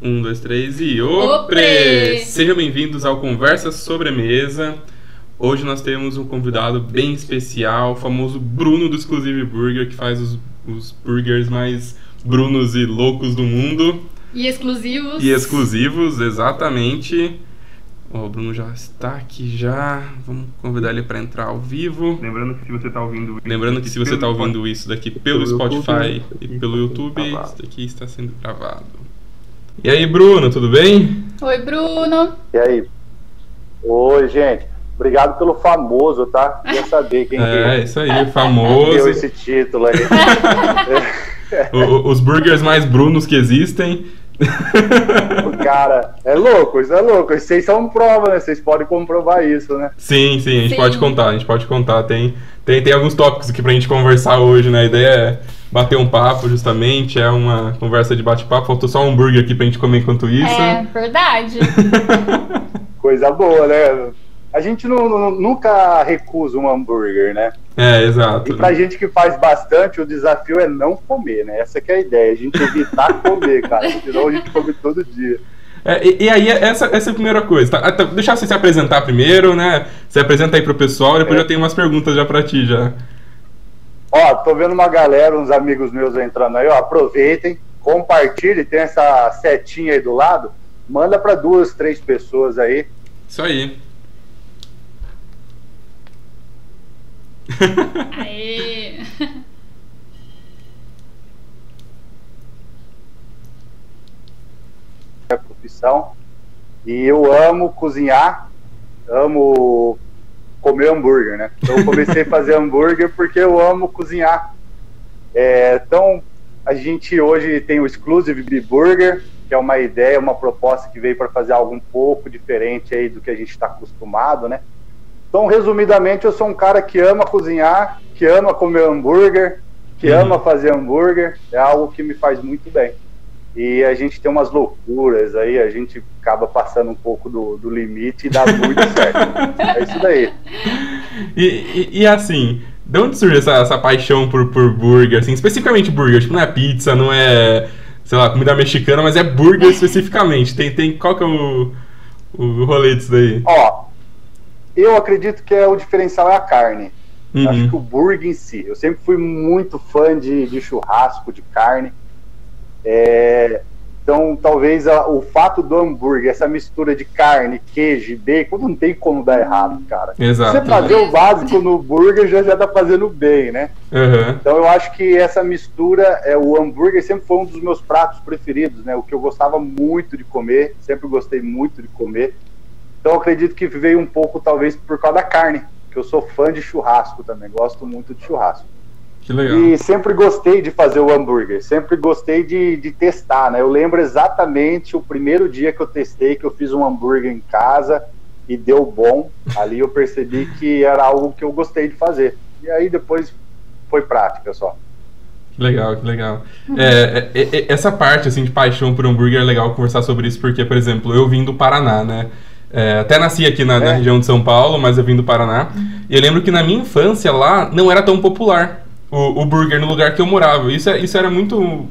Um, dois, três e opre! Sejam bem-vindos ao Conversa Sobremesa. Hoje nós temos um convidado bem especial, o famoso Bruno do Exclusive Burger, que faz os, os burgers mais brunos e loucos do mundo. E exclusivos. E exclusivos, exatamente. Ó, o Bruno já está aqui já. Vamos convidar ele para entrar ao vivo. Lembrando que se você está ouvindo isso Lembrando que se você está ouvindo isso daqui pelo, pelo Spotify YouTube, e pelo YouTube, gravado. isso daqui está sendo gravado. E aí, Bruno, tudo bem? Oi, Bruno. E aí? Oi, gente. Obrigado pelo famoso, tá? Queria saber quem É, isso aí, famoso. deu esse título aí. O- o- os burgers mais brunos que existem. Cara, é louco, isso é louco. Vocês são prova, né? Vocês podem comprovar isso, né? Sim, sim, a gente Sim. pode contar, a gente pode contar. Tem, tem, tem alguns tópicos aqui pra gente conversar hoje, né? A ideia é bater um papo, justamente, é uma conversa de bate-papo. Faltou só um hambúrguer aqui pra gente comer enquanto isso. É, verdade. Coisa boa, né? A gente não- não- nunca recusa um hambúrguer, né? É, exato. E pra gente que faz bastante, o desafio é não comer, né? Essa que é a ideia, a gente evitar comer, cara. Senão a gente come todo dia. É, e, e aí, essa, essa é a primeira coisa. Tá? Ah, tá, Deixa você se apresentar primeiro, né? Se apresenta aí pro pessoal, depois É. eu tenho umas perguntas já pra ti, já. Ó, tô vendo uma galera, uns amigos meus entrando aí, ó. Aproveitem, compartilhem, tem essa setinha aí do lado. Manda pra duas, três pessoas aí. Isso aí. Aê. é a profissão. E eu amo cozinhar, amo comer hambúrguer, né? Então eu comecei a fazer hambúrguer porque eu amo cozinhar. É, então a gente hoje tem o Exclusive Bee Burger, que é uma ideia, uma proposta que veio para fazer algo um pouco diferente aí do que a gente está acostumado, né? Então, resumidamente, eu sou um cara que ama cozinhar, que ama comer hambúrguer, que Uhum. ama fazer hambúrguer, é algo que me faz muito bem. E a gente tem umas loucuras aí, a gente acaba passando um pouco do, do limite e dá muito certo. É isso daí. E, e, e assim, de onde surge essa, essa paixão por, por burger, assim, especificamente burger? Tipo, não é pizza, não é, sei lá, comida mexicana, mas é burger especificamente. Tem, tem, qual que é o, o rolê disso daí? Ó, eu acredito que é, o diferencial é a carne. Uhum. Acho que o burger em si. Eu sempre fui muito fã de, de churrasco, de carne. É, então, talvez a- o fato do hambúrguer, essa mistura de carne, queijo bacon, não tem como dar errado, cara. Exato. Você fazer o básico no burger já já tá fazendo bem, né? Uhum. Então eu acho que essa mistura, é, o hambúrguer sempre foi um dos meus pratos preferidos, né? O que eu gostava muito de comer, sempre gostei muito de comer. Então acredito que veio um pouco, talvez, por causa da carne, que eu sou fã de churrasco também, gosto muito de churrasco. Que legal. E sempre gostei de fazer o hambúrguer, sempre gostei de, de testar, né? Eu lembro exatamente o primeiro dia que eu testei, que eu fiz um hambúrguer em casa e deu bom. Ali eu percebi que era algo que eu gostei de fazer. E aí depois foi prática só. Que legal, que legal. É, é, é, essa parte, assim, de paixão por hambúrguer é legal conversar sobre isso, porque, por exemplo, eu vim do Paraná, né? É, até nasci aqui na, na É. região de São Paulo, mas eu vim do Paraná. E eu lembro que na minha infância lá não era tão popular o, o burger no lugar que eu morava. Isso, é- isso era muito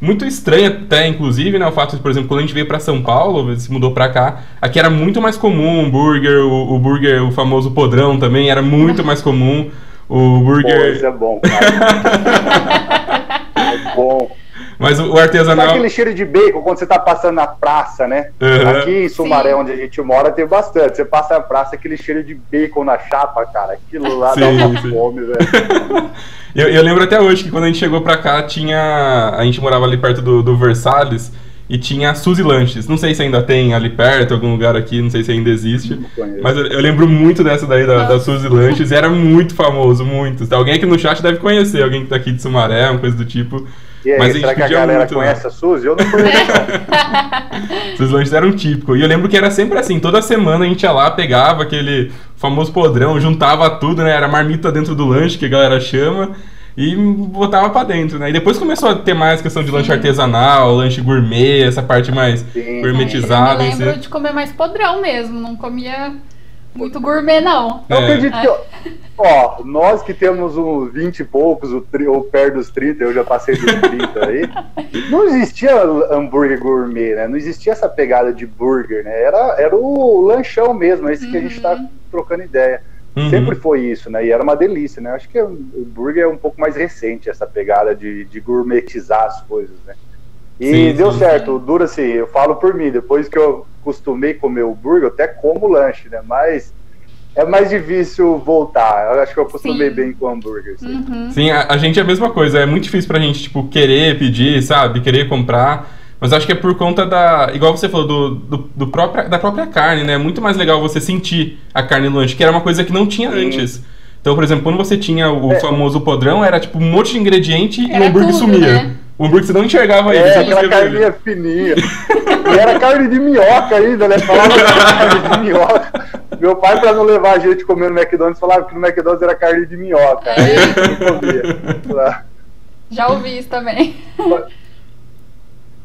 muito estranho até, inclusive, né? O fato de, por exemplo, quando a gente veio pra São Paulo, se mudou pra cá, aqui era muito mais comum o burger, o, o burger, o famoso podrão também, era muito mais comum. O burger... isso é bom, cara. é bom. Mas o, o Sabe artesanal... aquele cheiro de bacon quando você tá passando na praça, né? Uhum. Aqui em Sumaré, Sim. onde a gente mora, tem bastante. Você passa na praça, aquele cheiro de bacon na chapa, cara. Aquilo lá dá Sim, uma sim. fome, velho. Eu, eu lembro até hoje que quando a gente chegou pra cá, tinha. A gente morava ali perto do, do Versalhes e tinha a Suzy Lanches. Não sei se ainda tem ali perto, algum lugar aqui, não sei se ainda existe. Mas eu, eu lembro muito dessa daí da, da Suzy Lanches e era muito famoso, muito. Alguém aqui no chat deve conhecer, alguém que tá aqui de Sumaré, uma coisa do tipo. E aí, Mas a gente será que a galera muito lá. conhece a Suzy? Eu não conheço. não. Suzy Lanches era um típico. E eu lembro que era sempre assim, toda semana a gente ia lá, pegava aquele famoso podrão, juntava tudo, né? Era marmita dentro do lanche, que a galera chama. E botava pra dentro, né? E depois começou a ter mais questão de lanche artesanal, lanche gourmet, essa parte mais Sim. gourmetizada. Eu em me si. lembro de comer mais podrão mesmo, não comia Muito gourmet, não. Eu É. acredito que, ó, nós que temos uns 20 e poucos, o tri- ou perto dos 30, eu já passei dos 30 aí, não existia hambúrguer gourmet, né? Não existia essa pegada de burger, né? Era, era o lanchão mesmo, esse que a gente tá Uhum. trocando ideia. Uhum. Sempre foi isso, né? E era uma delícia, né? Acho que o burger é um pouco mais recente, essa pegada de, de gourmetizar as coisas, né? E Sim, deu sim. certo, dura assim, eu falo por mim, depois que eu costumei comer o burger, eu até como lanche, né? Mas é mais difícil voltar. Eu acho que eu acostumei Sim. bem com hambúrguer. assim. Uhum. Sim, a, a gente é a mesma coisa. É muito difícil pra gente, tipo, querer pedir, sabe? Querer comprar. Mas acho que é por conta da. Igual você falou, do, do, do própria, da própria carne, né? É muito mais legal você sentir a carne no lanche, que era uma coisa que não tinha Sim. antes. Então, por exemplo, quando você tinha o É. famoso podrão, era tipo um monte de ingrediente e o Era hambúrguer tudo, sumia. né? O hambúrguer você não enxergava ele, É, aquela ver ele. carninha fininha. E era carne de minhoca ainda, né? Falava que era carne de minhoca. Meu pai, pra não levar a gente comer no McDonald's, falava que no McDonald's era carne de minhoca. Comia. Já ouvi isso também.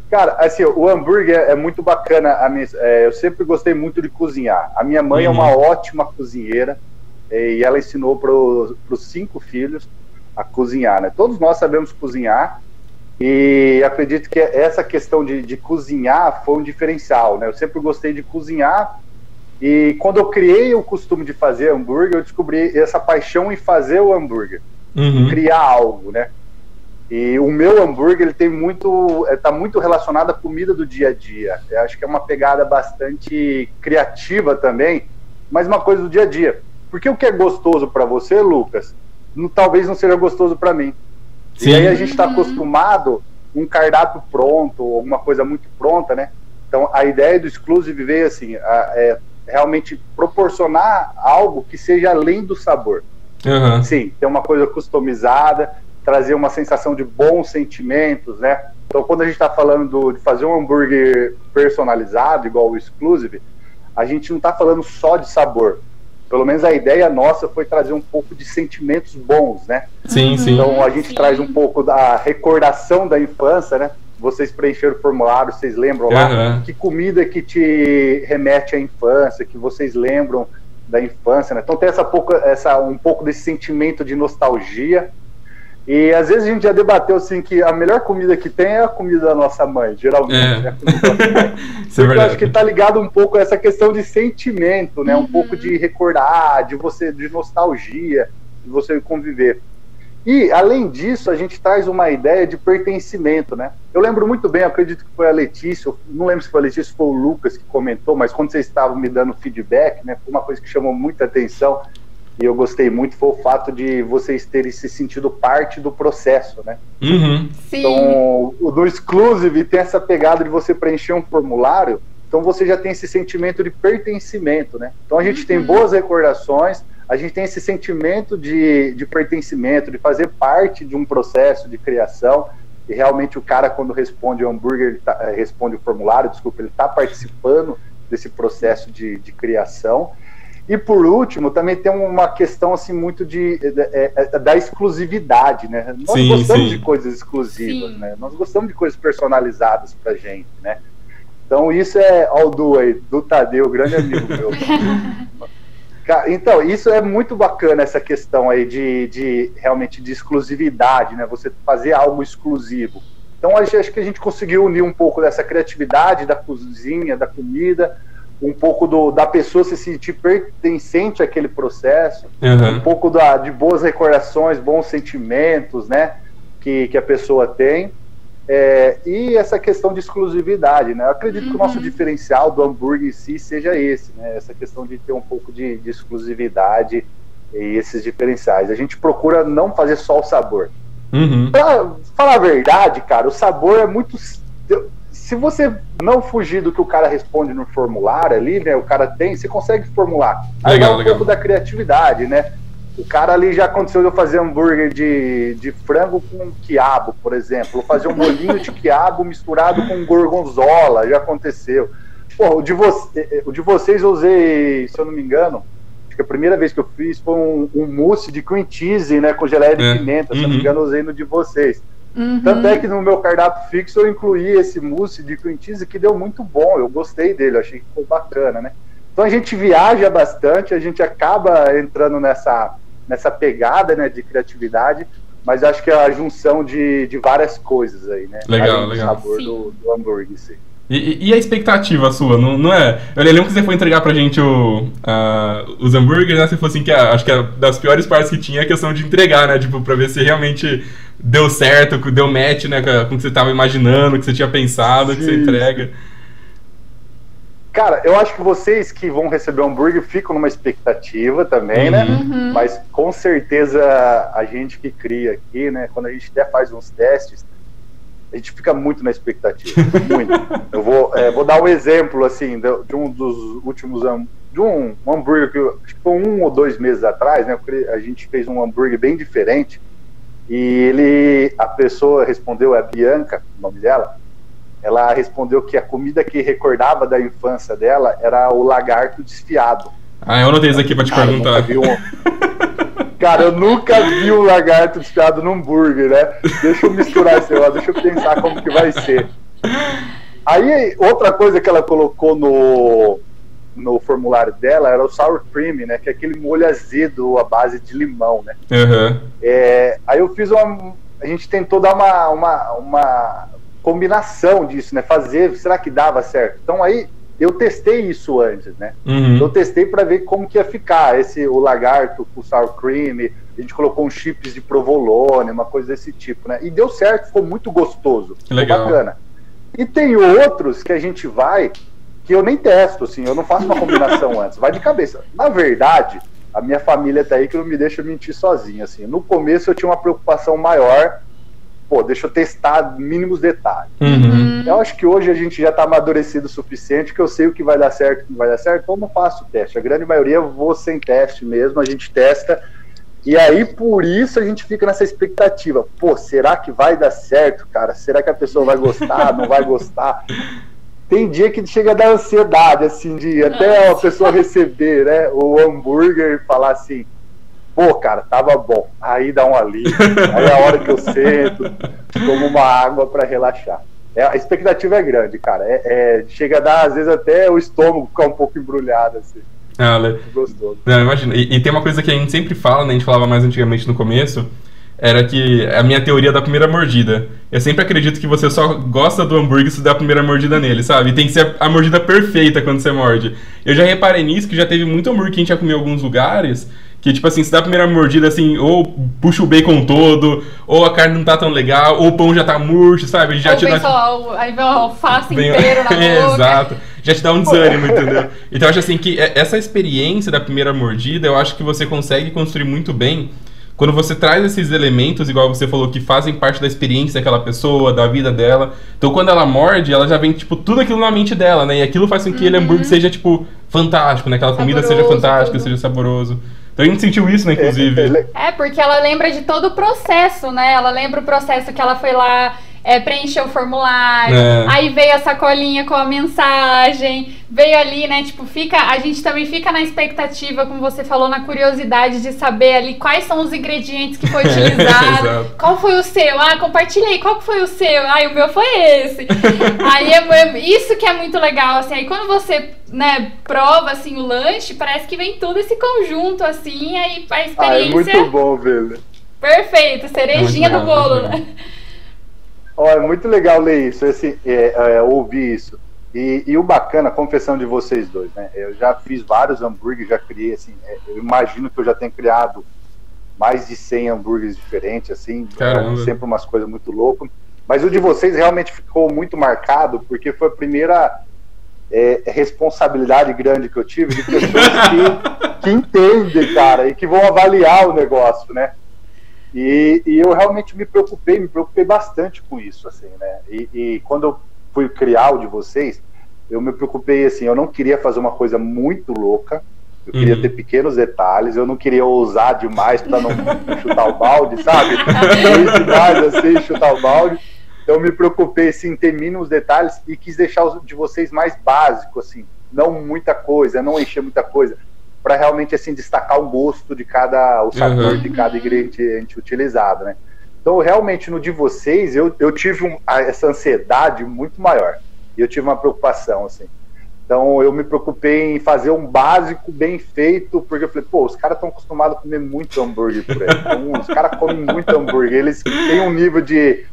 Cara, assim, o hambúrguer é muito bacana. A minha- é, eu sempre gostei muito de cozinhar. A minha mãe é Uhum. uma ótima cozinheira é, e ela ensinou para os cinco filhos a cozinhar, né? Todos nós sabemos cozinhar e acredito que essa questão de, de cozinhar foi um diferencial, né? Eu sempre gostei de cozinhar e quando eu criei o costume de fazer hambúrguer, eu descobri essa paixão em fazer o hambúrguer Uhum. criar algo, né? E o meu hambúrguer ele tem muito, está muito relacionado à comida do dia a dia. Eu acho que é uma pegada bastante criativa também, mas uma coisa do dia a dia. Porque o que é gostoso para você, Lucas, não- talvez não seja gostoso para mim. Sim. E aí a gente está Uhum. acostumado um cardápio pronto, ou alguma coisa muito pronta, né? Então a ideia do exclusive veio assim, a- é realmente proporcionar algo que seja além do sabor. Aham. Sim, ter uma coisa customizada, trazer uma sensação de bons sentimentos, né? Então, quando a gente está falando do- de fazer um hambúrguer personalizado, igual o Exclusive, a gente não está falando só de sabor. Pelo menos a ideia nossa foi trazer um pouco de sentimentos bons, né? Sim, sim. Então a gente Sim. traz um pouco da recordação da infância, né? Vocês preencheram o formulário, vocês lembram lá Aham. que comida que te remete à infância, que vocês lembram da infância, né? Então tem essa pouco, essa um pouco desse sentimento de nostalgia. E às vezes a gente já debateu assim que a melhor comida que tem é a comida da nossa mãe, geralmente. É. né? Mãe. Isso é eu acho que tá ligado um pouco a essa questão de sentimento, né? Um Uhum. pouco de recordar, de você, de nostalgia, de você conviver. E, além disso, a gente traz uma ideia de pertencimento, né? Eu lembro muito bem, acredito que foi a Letícia, não lembro se foi a Letícia ou foi o Lucas que comentou, mas quando vocês estavam me dando feedback, né? Foi uma coisa que chamou muita atenção e eu gostei muito, foi o fato de vocês terem se sentido parte do processo, né? Uhum. Sim. Então, o do Exclusive tem essa pegada de você preencher um formulário, então você já tem esse sentimento de pertencimento, né? Então a gente tem Uhum. boas recordações, a gente tem esse sentimento de, de pertencimento, de fazer parte de um processo de criação, e realmente o cara, quando responde o hambúrguer, ele tá- eh, responde o formulário, desculpa, ele está participando desse processo de, de criação. E por último, também tem uma questão assim muito de, é, é, da exclusividade, né? Nós Sim, gostamos sim. de coisas exclusivas, Sim. né? Nós gostamos de coisas personalizadas pra gente, né? Então isso é ó, o Du aí, do Tadeu, grande amigo meu. Então, isso é muito bacana, essa questão aí de, de realmente de exclusividade, né? Você fazer algo exclusivo. Então, acho acho que a gente conseguiu unir um pouco dessa criatividade da cozinha, da comida, um pouco do, da pessoa se sentir pertencente àquele processo, um Aham. pouco da, de boas recordações, bons sentimentos, né? Que, que a pessoa tem. É, e essa questão de exclusividade, né? Eu acredito que o nosso Uhum. diferencial do hambúrguer em si seja esse, né? Essa questão de ter um pouco de, de exclusividade e esses diferenciais. A gente procura não fazer só o sabor. Uhum. Pra falar a verdade, cara, o sabor é muito. Se você não fugir do que o cara responde no formulário ali, né? O cara tem, você consegue formular. Aí Legal, vai um legal. pouco da criatividade, né? O cara ali já aconteceu de eu fazer hambúrguer de, de frango com quiabo, por exemplo. Ou fazer um molinho de quiabo misturado com gorgonzola, já aconteceu. Pô, o de, você, o de vocês eu usei, se eu não me engano, acho que a primeira vez que eu fiz foi um, um mousse de cream cheese, né? Com geleia de É, pimenta, se eu não uhum. me engano, eu usei no de vocês. Uhum. Tanto é que no meu cardápio fixo eu incluí esse mousse de cream cheese que deu muito bom. Eu gostei dele, achei que ficou bacana, né? Então a gente viaja bastante, a gente acaba entrando nessa, nessa pegada né, de criatividade, mas acho que é a junção de, de várias coisas aí, né? Legal, legal. O sabor do, do hambúrguer, sim. E, e, a expectativa sua, não, não é? Eu lembro que você foi entregar pra gente o, uh, os hambúrgueres, né? Você falou assim que a, acho que a, das piores partes que tinha é a questão de entregar, né? Tipo, pra ver se realmente deu certo, deu match, né? Com o que você tava imaginando, que você tinha pensado, Sim. que você entrega. Cara, eu acho que vocês que vão receber o hambúrguer ficam numa expectativa também, né? uhum. né? Uhum. Mas com certeza a gente que cria aqui, né? Quando a gente até faz uns testes, a gente fica muito na expectativa, muito. Eu vou, é, vou dar um exemplo, assim, de, de um dos últimos de um, um hambúrguer que acho que foi um ou dois meses atrás, né? A gente fez um hambúrguer bem diferente e ele, a pessoa respondeu, é a Bianca, o nome dela, ela respondeu que a comida que recordava da infância dela era o lagarto desfiado. Ah, eu anotei isso aqui pra te Cara, perguntar. Cara, eu nunca vi um lagarto desfiado num hambúrguer, né? Deixa eu misturar esse negócio, deixa eu pensar como que vai ser. Aí, outra coisa que ela colocou no, no formulário dela era o sour cream, né? Que é aquele molho azedo à base de limão, né? Uhum. É, aí eu fiz uma... A gente tentou dar uma, uma, uma combinação disso, né? Fazer, será que dava certo? Então aí eu testei isso antes, né? Uhum. Eu testei para ver como que ia ficar esse o lagarto com sour cream, a gente colocou uns chips de provolone, uma coisa desse tipo, né? E deu certo, ficou muito gostoso, que legal. bacana. E tem outros que a gente vai que eu nem testo, assim, eu não faço uma combinação antes, vai de cabeça. Na verdade, a minha família tá aí que não me deixa mentir sozinho, assim. No começo eu tinha uma preocupação maior pô, deixa eu testar mínimos detalhes. Uhum. Eu acho que hoje a gente já está amadurecido o suficiente que eu sei o que vai dar certo e o que não vai dar certo, então eu não faço teste. A grande maioria eu vou sem teste mesmo, a gente testa. E aí, por isso, a gente fica nessa expectativa. Pô, será que vai dar certo, cara? Será que a pessoa vai gostar, não vai gostar? Tem dia que chega a dar ansiedade, assim, de até a pessoa receber né, o hambúrguer e falar assim, pô, cara, tava bom. Aí dá um alívio. Aí é a hora que eu sento, tomo uma água para relaxar. É, a expectativa é grande, cara. É, é, chega a dar, às vezes, até o estômago ficar um pouco embrulhado, assim. Ah, Gostoso. Não, imagina. E, e, tem uma coisa que a gente sempre fala, né? A gente falava mais antigamente no começo, era que a minha teoria da primeira mordida. Eu sempre acredito que você só gosta do hambúrguer se der a primeira mordida nele, sabe? E tem que ser a mordida perfeita quando você morde. Eu já reparei nisso, que já teve muito hambúrguer que a gente já comeu em alguns lugares, que, tipo assim, se dá a primeira mordida, assim, ou puxa o bacon todo, ou a carne não tá tão legal, ou o pão já tá murcho, sabe? Já ou te dá... só, aí vem o alface vem... inteiro na é, boca. Exato. Já te dá um desânimo, entendeu? Então eu acho assim que essa experiência da primeira mordida, eu acho que você consegue construir muito bem quando você traz esses elementos, igual você falou, que fazem parte da experiência daquela pessoa, da vida dela. Então, quando ela morde, ela já vem, tipo, tudo aquilo na mente dela, né? E aquilo faz com que uhum. aquele hambúrguer seja, tipo, fantástico, né? Aquela comida saboroso, seja fantástica, tudo. seja saboroso. Então a gente sentiu isso, né, inclusive. É, porque ela lembra de todo o processo, né? Ela lembra o processo que ela foi lá é, preencheu o formulário, é. aí veio a sacolinha com a mensagem, veio ali, né? Tipo, fica. A gente também fica na expectativa, como você falou, na curiosidade de saber ali quais são os ingredientes que foi utilizado. qual foi o seu? Ah, compartilhei, qual foi o seu? Ah, o meu foi esse. aí é, isso que é muito legal, assim. Aí quando você né, prova assim o lanche, parece que vem tudo esse conjunto, assim, aí a experiência. Ah, é muito bom, velho. Perfeito, cerejinha é do bolo, né? É muito legal ler isso, esse, é, é, ouvir isso. E, e, o bacana, a confessão de vocês dois, né? Eu já fiz vários hambúrgueres, já criei, assim, é, eu imagino que eu já tenho criado mais de 100 hambúrgueres diferentes, assim, Caramba. sempre umas coisas muito loucas. Mas o de vocês realmente ficou muito marcado, porque foi a primeira é, responsabilidade grande que eu tive de pessoas que, que entendem, cara, e que vão avaliar o negócio, né? E, e, eu realmente me preocupei, me preocupei bastante com isso, assim, né? E, e, quando eu fui criar o de vocês, eu me preocupei, assim, eu não queria fazer uma coisa muito louca, eu queria uhum. ter pequenos detalhes, eu não queria ousar demais para não, chutar o balde, sabe? Não demais, assim, chutar o balde. Então eu me preocupei, assim, em ter mínimos detalhes e quis deixar os de vocês mais básico, assim, não muita coisa, não encher muita coisa para realmente assim destacar o gosto de cada o sabor uhum. de cada ingrediente utilizado, né? Então realmente no de vocês eu, eu tive um, essa ansiedade muito maior e eu tive uma preocupação assim. Então eu me preocupei em fazer um básico bem feito, porque eu falei, pô, os caras estão acostumados a comer muito hambúrguer por aí. Então, os caras comem muito hambúrguer, eles têm um nível de,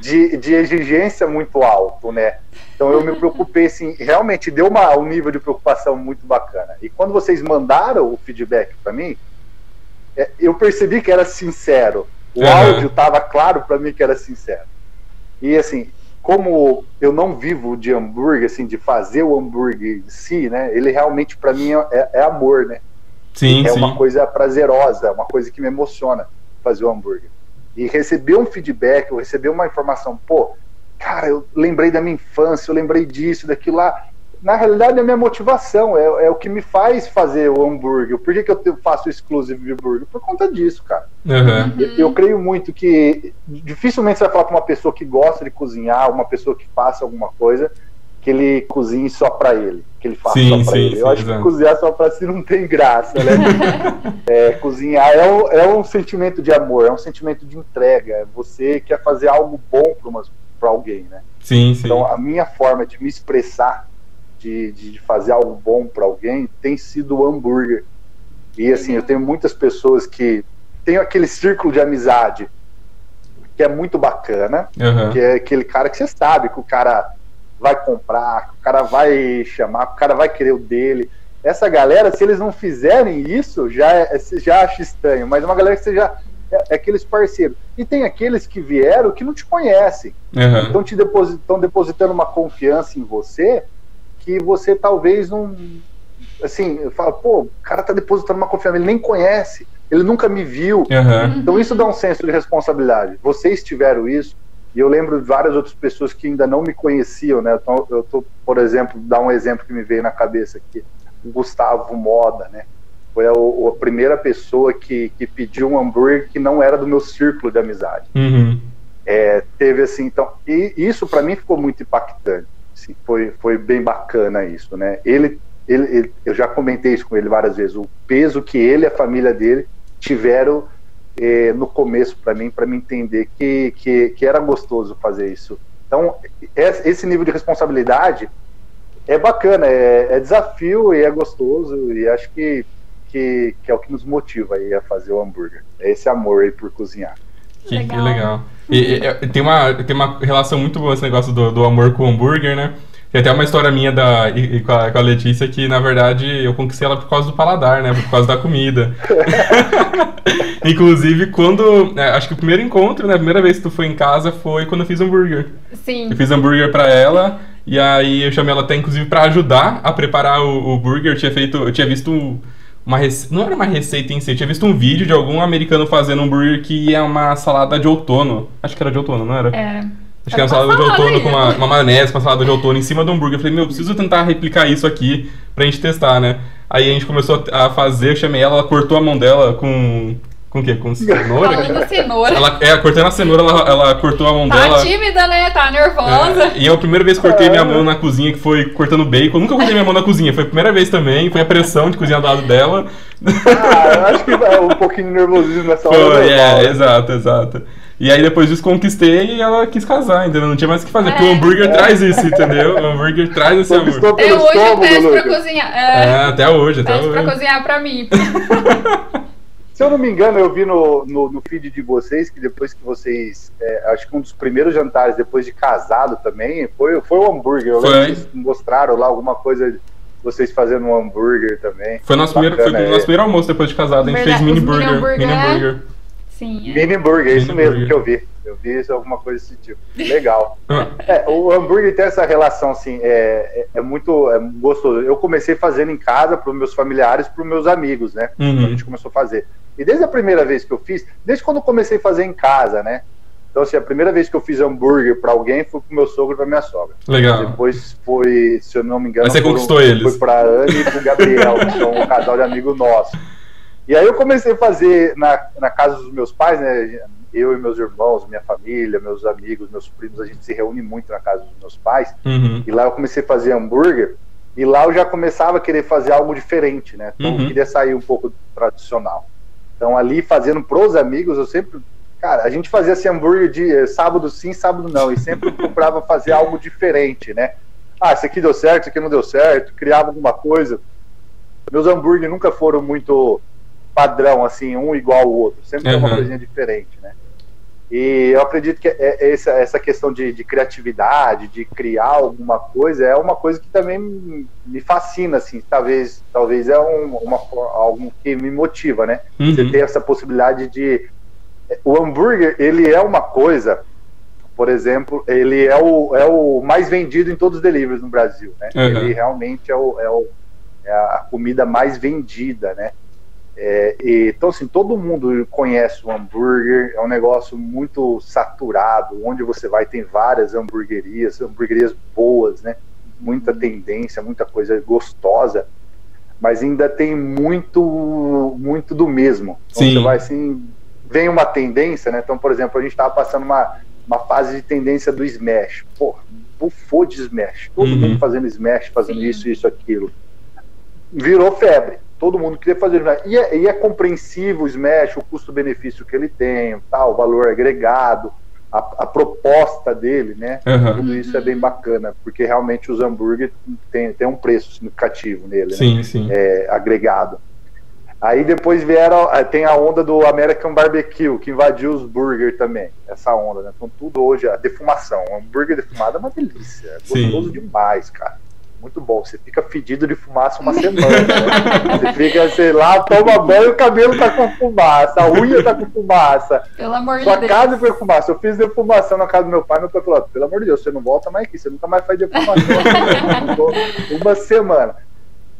de, de, exigência muito alto, né? Então eu me preocupei, assim, realmente deu uma, um nível de preocupação muito bacana. E quando vocês mandaram o feedback para mim, é, eu percebi que era sincero. O uhum. áudio estava claro para mim que era sincero. E assim, como eu não vivo de hambúrguer, assim, de fazer o hambúrguer em si, né? Ele realmente, para mim, é, é, amor, né? Sim, é sim. uma coisa prazerosa, uma coisa que me emociona fazer o hambúrguer. E receber um feedback, ou receber uma informação, pô, cara, eu lembrei da minha infância, eu lembrei disso, daquilo lá na realidade, é a minha motivação, é, é, o que me faz fazer o hambúrguer. Por que, que eu faço exclusivo de hambúrguer? Por conta disso, cara. Uhum. Eu, eu, creio muito que dificilmente você vai falar para uma pessoa que gosta de cozinhar, uma pessoa que faça alguma coisa, que ele cozinhe só para ele, que ele faça sim, só para ele. Eu acho exatamente. que cozinhar só para si não tem graça, né? é, cozinhar é um, é um sentimento de amor, é um sentimento de entrega. Você quer fazer algo bom para alguém, né? Sim, sim. Então, a minha forma de me expressar de, de fazer algo bom para alguém tem sido o hambúrguer. E assim, eu tenho muitas pessoas que têm aquele círculo de amizade que é muito bacana, uhum. que é aquele cara que você sabe que o cara vai comprar, o cara vai chamar, o cara vai querer o dele. Essa galera, se eles não fizerem isso, já, é, já acha estranho, mas uma galera que você já é, é aqueles parceiros. E tem aqueles que vieram que não te conhecem. Uhum. Então te depositam depositando uma confiança em você que você talvez não. Assim, fala, pô, o cara tá depositando uma confiança, ele nem conhece, ele nunca me viu. Uhum. Então isso dá um senso de responsabilidade. Vocês tiveram isso, e eu lembro de várias outras pessoas que ainda não me conheciam, né? Então, eu tô, por exemplo, dar um exemplo que me veio na cabeça aqui, o Gustavo Moda, né? Foi a, a primeira pessoa que, que pediu um hambúrguer que não era do meu círculo de amizade. Uhum. É, teve assim, então, e isso para mim ficou muito impactante. Assim, foi, foi bem bacana isso, né? Ele, ele, ele, eu já comentei isso com ele várias vezes, o peso que ele e a família dele tiveram eh, no começo para mim, para me entender que, que, que era gostoso fazer isso. Então, esse nível de responsabilidade é bacana, é, é, desafio e é gostoso, e acho que, que, que, é o que nos motiva aí a fazer o hambúrguer. É esse amor aí por cozinhar. Que legal. Que legal. E, e, tem, uma, tem uma relação muito boa esse negócio do, do amor com o hambúrguer, né? Tem até uma história minha da, e, e com, a, com, a, Letícia que, na verdade, eu conquistei ela por causa do paladar, né? Por causa da comida. Inclusive, quando. É, acho que o primeiro encontro, né? A primeira vez que tu foi em casa foi quando eu fiz hambúrguer. Sim. Eu fiz hambúrguer pra ela. E aí eu chamei ela até, inclusive, pra ajudar a preparar o, o burger. Eu tinha feito. Eu tinha visto uma rece... não era uma receita em si, eu tinha visto um vídeo de algum americano fazendo um hambúrguer que é uma salada de outono. Acho que era de outono, não era? Era. Acho que era uma salada de outono com uma, uma maionese, uma salada de outono em cima do hambúrguer. Eu falei, meu, eu preciso tentar replicar isso aqui pra gente testar, né? Aí a gente começou a fazer, eu chamei ela, ela cortou a mão dela com com o quê? Com cenoura? Cenoura. Ela, é, cortando a cenoura, ela, ela cortou a mão tá dela. Tá tímida, né? Tá nervosa. É, e é a primeira vez que cortei minha mão na cozinha, que foi cortando bacon. Eu nunca cortei minha mão na cozinha, foi a primeira vez também. Foi a pressão de cozinhar do lado dela. Ah, eu acho que é um pouquinho de nervosismo nessa hora. Foi, é, né? exato, exato. E aí depois disso conquistei e ela quis casar, entendeu? Não tinha mais o que fazer, é, porque o é. hambúrguer é. traz isso, entendeu? O hambúrguer traz esse amor. Até hoje eu peço pra cozinhar. É, é, até hoje, até peço hoje. pra cozinhar pra mim. Se eu não me engano, eu vi no, no, no feed de vocês que depois que vocês. É, acho que um dos primeiros jantares depois de casado também foi, foi o hambúrguer. Foi. Vocês mostraram lá alguma coisa vocês fazendo um hambúrguer também. Foi nosso, primeiro, foi é. nosso primeiro almoço depois de casado. A gente Verdade, fez mini burger. Mini hambúrguer. Mini hambúrguer. Sim. É. Mini burger, é isso mesmo burger. que eu vi. Eu vi isso, alguma coisa desse tipo. Legal. Ah. é, o hambúrguer tem essa relação, assim, é, é, é muito é gostoso. Eu comecei fazendo em casa para os meus familiares, para os meus amigos, né? Uhum. A gente começou a fazer. E desde a primeira vez que eu fiz, desde quando eu comecei a fazer em casa, né? Então, assim, a primeira vez que eu fiz hambúrguer para alguém foi pro meu sogro e pra minha sogra. Legal. Depois foi, se eu não me engano, Mas você conquistou eles. foi pra Anne e pro Gabriel, que são um casal de amigo nosso. E aí eu comecei a fazer na, na casa dos meus pais, né? Eu e meus irmãos, minha família, meus amigos, meus primos, a gente se reúne muito na casa dos meus pais. Uhum. E lá eu comecei a fazer hambúrguer. E lá eu já começava a querer fazer algo diferente, né? Então uhum. eu queria sair um pouco do tradicional. Então ali fazendo pros amigos, eu sempre Cara, a gente fazia esse hambúrguer de eh, sábado sim, sábado não, e sempre procurava fazer algo diferente, né? ah, esse aqui deu certo, esse aqui não deu certo, criava alguma coisa. Meus hambúrgueres nunca foram muito padrão, assim, um igual ao outro. Sempre uhum. tem uma coisinha diferente, né? E eu acredito que é, é essa, essa questão de, de, criatividade, de criar alguma coisa, é uma coisa que também me fascina, assim, talvez, talvez é um, uma, algo que me motiva, né? Uhum. Você ter essa possibilidade de... O hambúrguer, ele é uma coisa, por exemplo, ele é o, é o mais vendido em todos os deliveries no Brasil, né? Uhum. Ele realmente é, o, é, o, é a comida mais vendida, né? É, e, então, assim, todo mundo conhece o hambúrguer, é um negócio muito saturado, onde você vai tem várias hamburguerias, hamburguerias boas, né? Muita tendência, muita coisa gostosa, mas ainda tem muito, muito do mesmo. Então, Sim. você vai assim, vem uma tendência, né? Então, por exemplo, a gente estava passando uma, uma fase de tendência do Smash. Pô, bufou de Smash. Todo uhum. mundo fazendo Smash, fazendo Sim. isso, isso, aquilo. Virou febre todo mundo queria fazer. E é, e é compreensível o Smash, o custo-benefício que ele tem, tá, o valor agregado, a, a proposta dele, né? Uhum. Tudo isso é bem bacana, porque realmente os hambúrguer tem, tem um preço significativo nele, sim, né? sim. É, agregado. Aí depois vieram, tem a onda do American Barbecue, que invadiu os burger também, essa onda, né? Então tudo hoje, a defumação, um hambúrguer defumado é uma delícia, é gostoso Sim. demais, cara muito bom. Você fica fedido de fumaça uma semana. Né? Você fica, sei lá, toma banho, o cabelo tá com fumaça, a unha tá com fumaça. Pelo amor de Deus. Sua casa foi fumaça. Eu fiz defumação na casa do meu pai, meu pai falou: pelo amor de Deus, você não volta mais aqui, você nunca mais faz defumação. uma semana.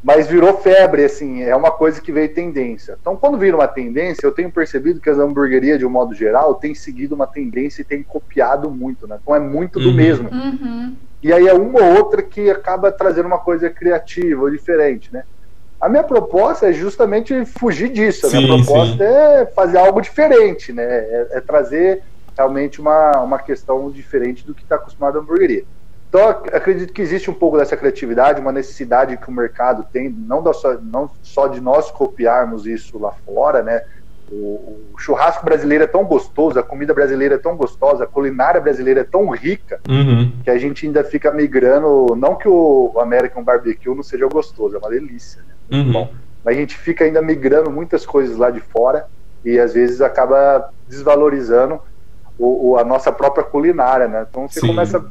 Mas virou febre, assim, é uma coisa que veio tendência. Então, quando vira uma tendência, eu tenho percebido que as hamburguerias, de um modo geral, têm seguido uma tendência e têm copiado muito, né? Então é muito do uhum. mesmo. Uhum. E aí é uma ou outra que acaba trazendo uma coisa criativa ou diferente, né? A minha proposta é justamente fugir disso. A sim, minha proposta sim. é fazer algo diferente, né? É, é, trazer realmente uma, uma questão diferente do que está acostumado a hamburgueria. Então, acredito que existe um pouco dessa criatividade, uma necessidade que o mercado tem, não, só, não só de nós copiarmos isso lá fora, né? O, o, churrasco brasileiro é tão gostoso, a comida brasileira é tão gostosa, a culinária brasileira é tão rica uhum. que a gente ainda fica migrando. Não que o American Barbecue não seja gostoso, é uma delícia, né? Uhum. Bom, mas a gente fica ainda migrando muitas coisas lá de fora e às vezes acaba desvalorizando o, o a nossa própria culinária, né? Então você Sim. começa a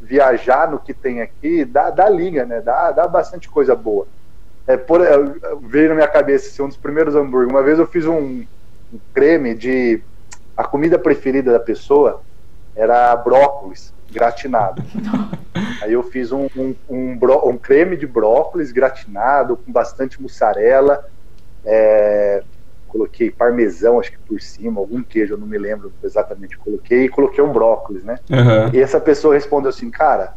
viajar no que tem aqui, dá, dá liga, né? Dá, dá bastante coisa boa. É, por, é, veio na minha cabeça assim, um dos primeiros hambúrgueres. Uma vez eu fiz um, um creme de. A comida preferida da pessoa era brócolis gratinado. Aí eu fiz um, um, um, um, creme de brócolis gratinado com bastante mussarela. É, coloquei parmesão, acho que por cima, algum queijo, eu não me lembro exatamente. Coloquei e coloquei um brócolis, né? Uhum. E essa pessoa respondeu assim, cara,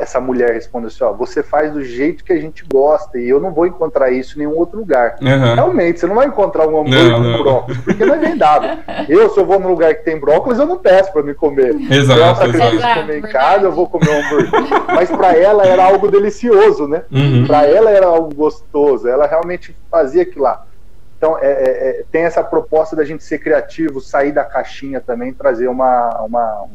essa mulher responde assim: ó, você faz do jeito que a gente gosta e eu não vou encontrar isso em nenhum outro lugar. Uhum. Realmente, você não vai encontrar um hambúrguer com brócolis, porque não é vendável. eu, se eu vou num lugar que tem brócolis, eu não peço para me comer. Exato. Eu acredito comer em casa, eu vou comer um hambúrguer. Mas para ela era algo delicioso, né? Uhum. Para ela era algo gostoso. Ela realmente fazia aquilo lá. Então, é, é, é, tem essa proposta da gente ser criativo, sair da caixinha também, trazer uma, uma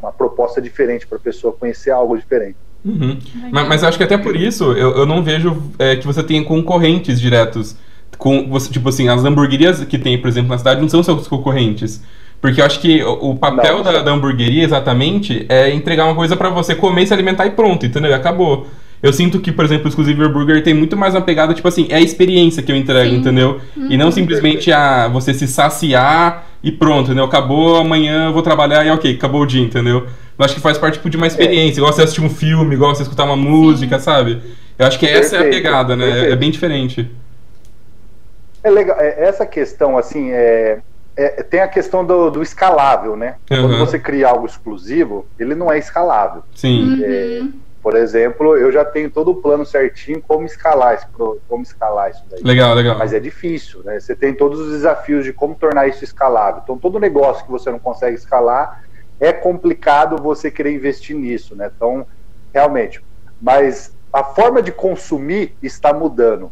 uma proposta diferente para a pessoa conhecer algo diferente. Uhum. Mas, mas, acho que até por isso eu, eu não vejo é, que você tenha concorrentes diretos. Com, você, tipo assim, as hamburguerias que tem, por exemplo, na cidade não são seus concorrentes. Porque eu acho que o, papel não, da, da, hamburgueria exatamente é entregar uma coisa para você comer, se alimentar e pronto, entendeu? Acabou. Eu sinto que, por exemplo, o Exclusive Burger tem muito mais uma pegada, tipo assim, é a experiência que eu entrego, Sim. entendeu? Uhum. E não uhum. simplesmente a você se saciar e pronto, entendeu? Acabou, amanhã eu vou trabalhar e ok, acabou o dia, entendeu? Eu acho que faz parte tipo, de uma é. experiência, igual você assistir um filme, igual você escutar uma música, Sim. sabe? Eu acho que essa perfeito, é a pegada, né? Perfeito. É bem diferente. É legal, é, essa questão, assim, é, é, tem a questão do, do escalável, né? Uhum. Quando você cria algo exclusivo, ele não é escalável. Sim. É, uhum. Por exemplo, eu já tenho todo o plano certinho como escalar, isso, como escalar isso daí. Legal, legal. Mas é difícil, né? Você tem todos os desafios de como tornar isso escalável. Então, todo negócio que você não consegue escalar, é complicado você querer investir nisso, né? Então, realmente. Mas a forma de consumir está mudando.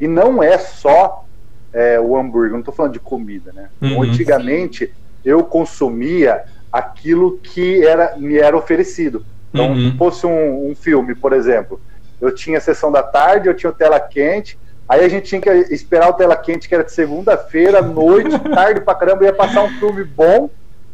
E não é só é, o hambúrguer, não estou falando de comida, né? Uhum. Antigamente, eu consumia aquilo que era, me era oferecido. Então, uhum. se fosse um, um, filme, por exemplo, eu tinha sessão da tarde, eu tinha o tela quente, aí a gente tinha que esperar o tela quente, que era de segunda-feira, noite, tarde pra caramba, ia passar um filme bom.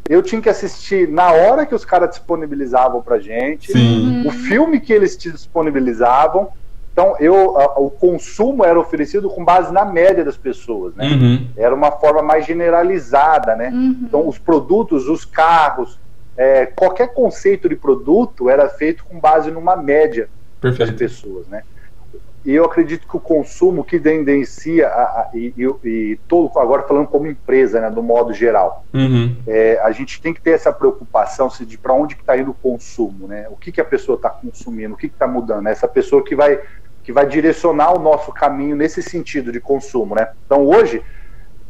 Eu tinha que assistir na hora que os caras disponibilizavam pra gente, Sim. o filme que eles te disponibilizavam, então, eu, a, o consumo era oferecido com base na média das pessoas, né? Uhum. Era uma forma mais generalizada, né? Uhum. Então, os produtos, os carros, é, qualquer conceito de produto era feito com base numa média Perfeito. das pessoas, né? E eu acredito que o consumo que tendencia a, a e, e, e, todo agora falando como empresa, né, do modo geral, uhum. é, a gente tem que ter essa preocupação de para onde que está indo o consumo, né? O que que a pessoa está consumindo, o que está mudando? Essa pessoa que vai que vai direcionar o nosso caminho nesse sentido de consumo, né? Então hoje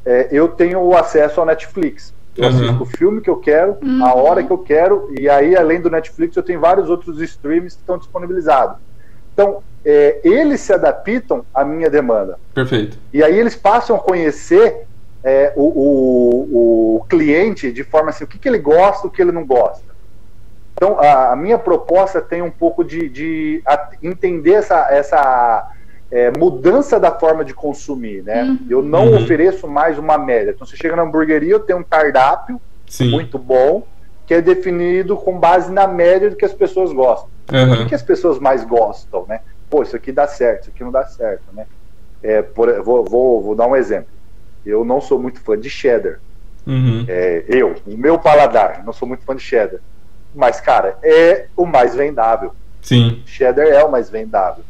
é, eu tenho acesso ao Netflix. Eu uhum. assisto o filme que eu quero, uhum. a hora que eu quero, e aí, além do Netflix, eu tenho vários outros streams que estão disponibilizados. Então, é, eles se adaptam à minha demanda. Perfeito. E aí eles passam a conhecer é, o, o, o, cliente de forma assim, o que, que ele gosta, o que ele não gosta. Então, a, a minha proposta tem um pouco de, de entender essa, essa é, mudança da forma de consumir, né? Uhum. Eu não uhum. ofereço mais uma média. Então, você chega na hamburgueria, eu tenho um cardápio Sim. muito bom, que é definido com base na média do que as pessoas gostam. Uhum. O que as pessoas mais gostam, né? Pô, isso aqui dá certo, isso aqui não dá certo, né? É, por, vou, vou, vou dar um exemplo. Eu não sou muito fã de cheddar. Uhum. É, eu, o meu paladar, não sou muito fã de cheddar. Mas, cara, é o mais vendável. Sim. Cheddar é o mais vendável.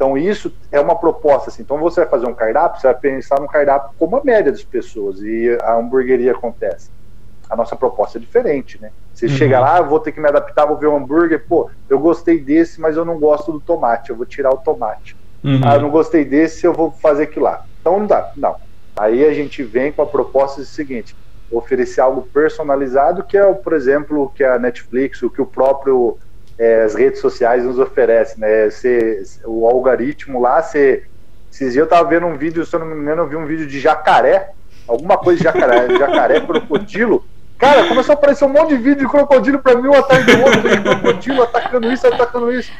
Então, isso é uma proposta. Assim. Então, você vai fazer um cardápio, você vai pensar no cardápio como a média das pessoas. E a hamburgueria acontece. A nossa proposta é diferente, né? Você uhum. chega lá, vou ter que me adaptar, vou ver um hambúrguer, pô, eu gostei desse, mas eu não gosto do tomate, eu vou tirar o tomate. Uhum. Ah, eu não gostei desse, eu vou fazer aquilo lá. Então não dá, não. Aí a gente vem com a proposta do seguinte: oferecer algo personalizado, que é, por exemplo, o que a Netflix, o que o próprio é, as redes sociais nos oferecem, né? O algoritmo lá, você. Esses dias eu tava vendo um vídeo, se eu não me engano, eu vi um vídeo de jacaré, alguma coisa de jacaré, jacaré, crocodilo. Cara, começou a aparecer um monte de vídeo de crocodilo pra mim, um atrás do outro, de crocodilo atacando isso, atacando isso.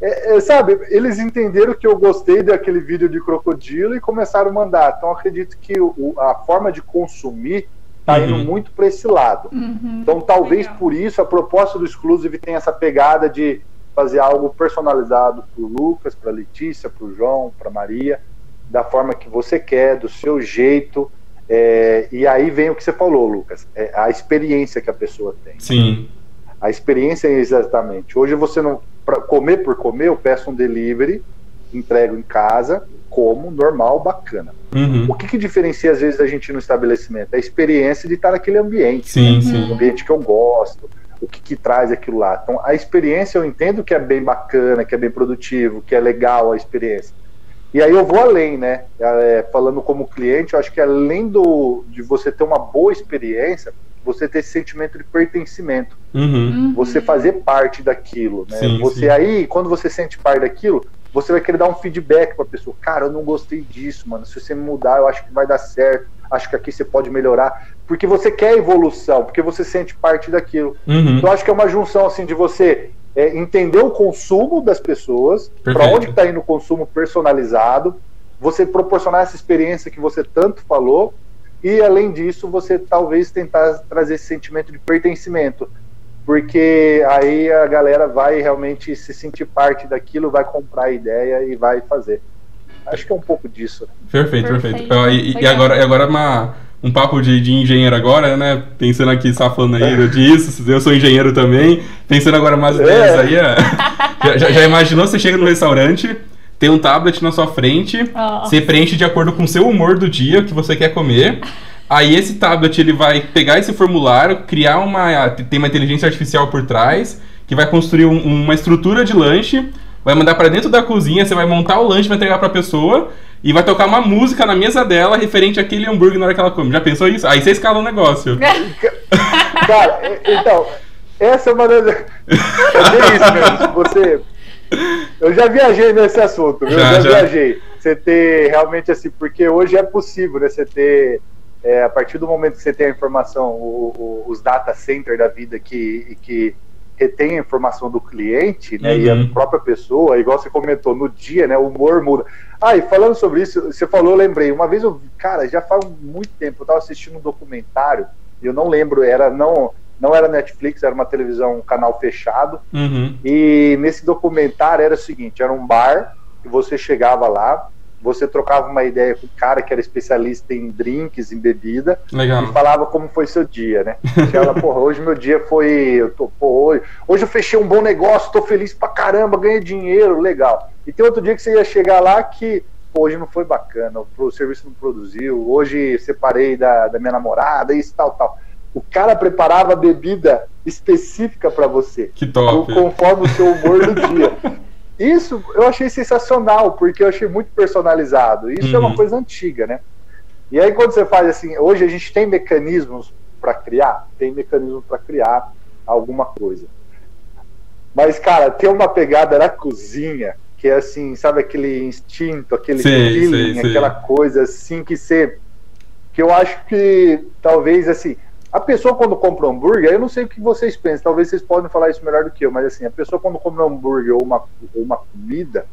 É, é, sabe, eles entenderam que eu gostei daquele vídeo de crocodilo e começaram a mandar. Então, acredito que o, a forma de consumir está indo uhum. muito para esse lado. Uhum. Então, talvez Legal. por isso a proposta do Exclusive tenha essa pegada de fazer algo personalizado para o Lucas, para Letícia, para o João, para Maria, da forma que você quer, do seu jeito. É, e aí vem o que você falou, Lucas, é a experiência que a pessoa tem. Sim. A experiência é exatamente. Hoje você não. Para comer por comer, eu peço um delivery, entrego em casa, como normal, bacana. Uhum. O que, que, diferencia às vezes a gente no estabelecimento? A experiência de estar naquele ambiente. Sim, né? sim. Um ambiente que eu gosto, o que, que, traz aquilo lá. Então, a experiência eu entendo que é bem bacana, que é bem produtivo, que é legal a experiência. E aí eu vou além, né? É, falando como cliente, eu acho que além do, de você ter uma boa experiência, você ter esse sentimento de pertencimento. Uhum. Você fazer parte daquilo, né? Sim, você sim. aí, quando você sente parte daquilo, você vai querer dar um feedback para a pessoa. Cara, eu não gostei disso, mano. Se você mudar, eu acho que vai dar certo. Acho que aqui você pode melhorar. Porque você quer evolução, porque você sente parte daquilo. Uhum. Então, acho que é uma junção assim de você é, entender o consumo das pessoas, para onde está indo o consumo personalizado, você proporcionar essa experiência que você tanto falou, e além disso, você talvez tentar trazer esse sentimento de pertencimento porque aí a galera vai realmente se sentir parte daquilo, vai comprar a ideia e vai fazer. Acho que é um pouco disso. Perfeito, perfeito. perfeito. E, e, agora, agora uma, um papo de, de, engenheiro agora, né? Pensando aqui, safando aí disso, eu sou engenheiro também. Pensando agora mais ideias é. aí, é. já, já, imaginou você chega no restaurante, tem um tablet na sua frente, oh. você preenche de acordo com o seu humor do dia, que você quer comer. Aí esse tablet ele vai pegar esse formulário, criar uma. Tem uma inteligência artificial por trás, que vai construir um, uma estrutura de lanche, vai mandar para dentro da cozinha, você vai montar o lanche, vai entregar pra pessoa e vai tocar uma música na mesa dela referente àquele hambúrguer na hora que ela come. Já pensou isso? Aí você escala o negócio. Cara, então, essa é uma das. É isso mesmo. Você. Eu já viajei nesse assunto, viu? Já, já, já viajei. Você ter realmente assim, porque hoje é possível, né? Você ter é, a partir do momento que você tem a informação, o, o, os data center da vida que, que retém a informação do cliente, né, uhum. e a uhum. própria pessoa, igual você comentou, no dia, né, o humor muda. Ah, e falando sobre isso, você falou, eu lembrei, uma vez eu, cara, já faz muito tempo, eu estava assistindo um documentário, eu não lembro, era não não era Netflix, era uma televisão, um canal fechado. Uhum. E nesse documentário era o seguinte: era um bar, que você chegava lá, você trocava uma ideia com o cara que era especialista em drinks, em bebida, Legal. e falava como foi seu dia, né? Ela, porra, hoje meu dia foi. Eu tô, pô, hoje, hoje eu fechei um bom negócio, tô feliz pra caramba, ganhei dinheiro, legal. E tem outro dia que você ia chegar lá que pô, hoje não foi bacana, o serviço não produziu, hoje separei da, da minha namorada, isso, tal, tal o cara preparava bebida específica para você. Que top. Conforme o seu humor do dia. Isso eu achei sensacional, porque eu achei muito personalizado. Isso uhum. é uma uhum. coisa antiga, né? E aí quando você faz assim, hoje a gente tem mecanismos para criar, tem mecanismos para criar alguma coisa. Mas, cara, tem uma pegada na cozinha que é assim, sabe aquele instinto, aquele sim, feeling, sim, sim. aquela coisa assim que você. Que eu acho que talvez assim a pessoa quando compra um hambúrguer, eu não sei o que vocês pensam, talvez vocês podem falar isso melhor do que eu, mas assim, a pessoa quando compra um hambúrguer ou uma, ou uma comida,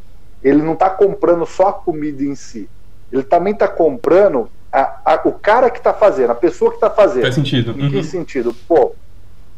ele não está comprando só a comida em si. Ele também está comprando a, a, o cara que está fazendo, a pessoa que está fazendo. Faz sentido. Em uhum. que sentido? Pô,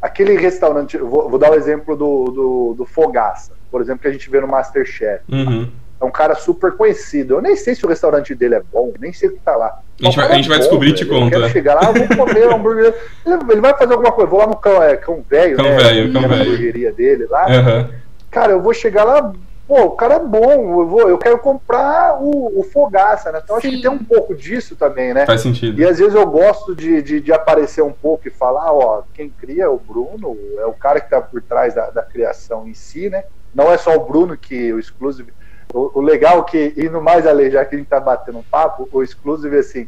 aquele restaurante, vou, vou dar o um exemplo do, do, do, Fogaça, por exemplo, que a gente vê no Masterchef. Uhum. É um cara super conhecido. Eu nem sei se o restaurante dele é bom, nem sei o que tá lá. A gente, vai, a gente vai descobrir e te conta. Eu quero chegar lá, vou comer um hambúrguer. Ele, vai fazer alguma coisa. Vou lá no cão, é, cão velho, cão né? Velho, cão velho. hamburgueria dele lá. Uhum. Cara, eu vou chegar lá, pô, o cara é bom, eu, vou, eu quero comprar o, o Fogaça, né? Então acho que tem um pouco disso também, né? Faz sentido. E às vezes eu gosto de, de, de, aparecer um pouco e falar, ó, quem cria é o Bruno, é o cara que tá por trás da, da criação em si, né? Não é só o Bruno que o Exclusive o, o legal é que, indo mais além, já que a gente está batendo um papo, o exclusive, assim,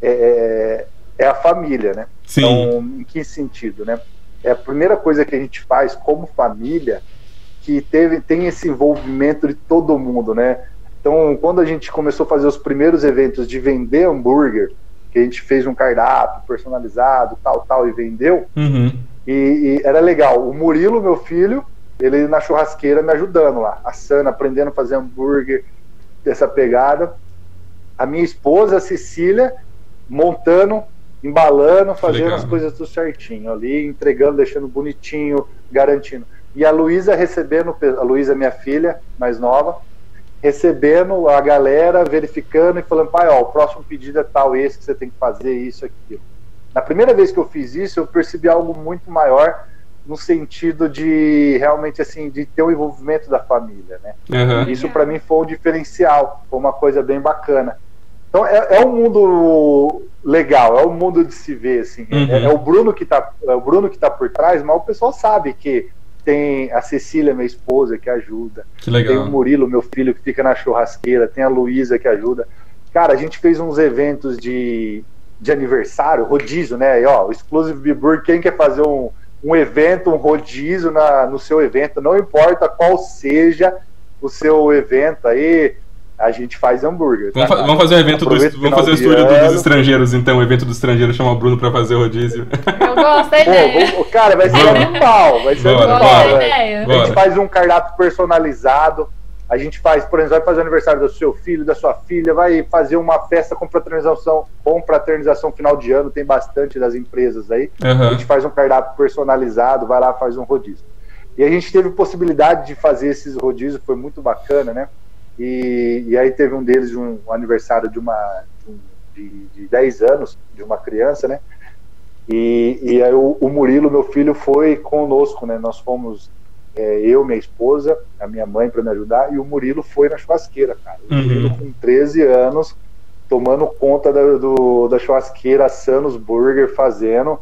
é, é a família, né? Sim. Então, em que sentido, né? É a primeira coisa que a gente faz como família que teve, tem esse envolvimento de todo mundo, né? Então, quando a gente começou a fazer os primeiros eventos de vender hambúrguer, que a gente fez um cardápio personalizado, tal, tal, e vendeu, uhum. e, e, era legal. O Murilo, meu filho, ele na churrasqueira me ajudando lá, assando, aprendendo a fazer hambúrguer, dessa pegada. A minha esposa, a Cecília, montando, embalando, fazendo Legal. as coisas tudo certinho ali, entregando, deixando bonitinho, garantindo. E a Luísa recebendo, a Luísa, minha filha, mais nova, recebendo a galera, verificando e falando, pai, ó, o próximo pedido é tal, esse que você tem que fazer, isso, aquilo. Na primeira vez que eu fiz isso, eu percebi algo muito maior no sentido de realmente assim de ter o envolvimento da família, né? Uhum. Isso para mim foi um diferencial, foi uma coisa bem bacana. Então é, é um mundo legal, é um mundo de se ver assim. Uhum. É, é, o Bruno que tá, é o Bruno que tá por trás, mas o pessoal sabe que tem a Cecília, minha esposa, que ajuda. Que legal. Tem o Murilo, meu filho, que fica na churrasqueira. Tem a Luísa que ajuda. Cara, a gente fez uns eventos de, de aniversário, rodízio, né? E, ó, o Exclusive Burger, quem quer fazer um, um evento, um rodízio na, no seu evento, não importa qual seja o seu evento aí, a gente faz hambúrguer. Vamos, tá? fa vamos fazer um evento do, vamos fazer o estúdio do, dos estrangeiros, então, o evento dos estrangeiros chama o Bruno pra fazer o rodízio. Eu gosto da ideia. Pô, cara, vai ser animal, vai ser animal. Bora, a gente faz um cardápio personalizado a gente faz, por exemplo, vai fazer o aniversário do seu filho, da sua filha, vai fazer uma festa com fraternização, com fraternização final de ano, tem bastante das empresas aí. Uhum. A gente faz um cardápio personalizado, vai lá, faz um rodízio. E a gente teve possibilidade de fazer esses rodízios, foi muito bacana, né? E, e aí teve um deles, um, um aniversário de uma de, de 10 anos, de uma criança, né? E, e aí o, o Murilo, meu filho, foi conosco, né? Nós fomos é, eu, minha esposa, a minha mãe para me ajudar, e o Murilo foi na churrasqueira, cara. O uhum. Murilo com 13 anos, tomando conta da, do, da churrasqueira, assando os burger, fazendo.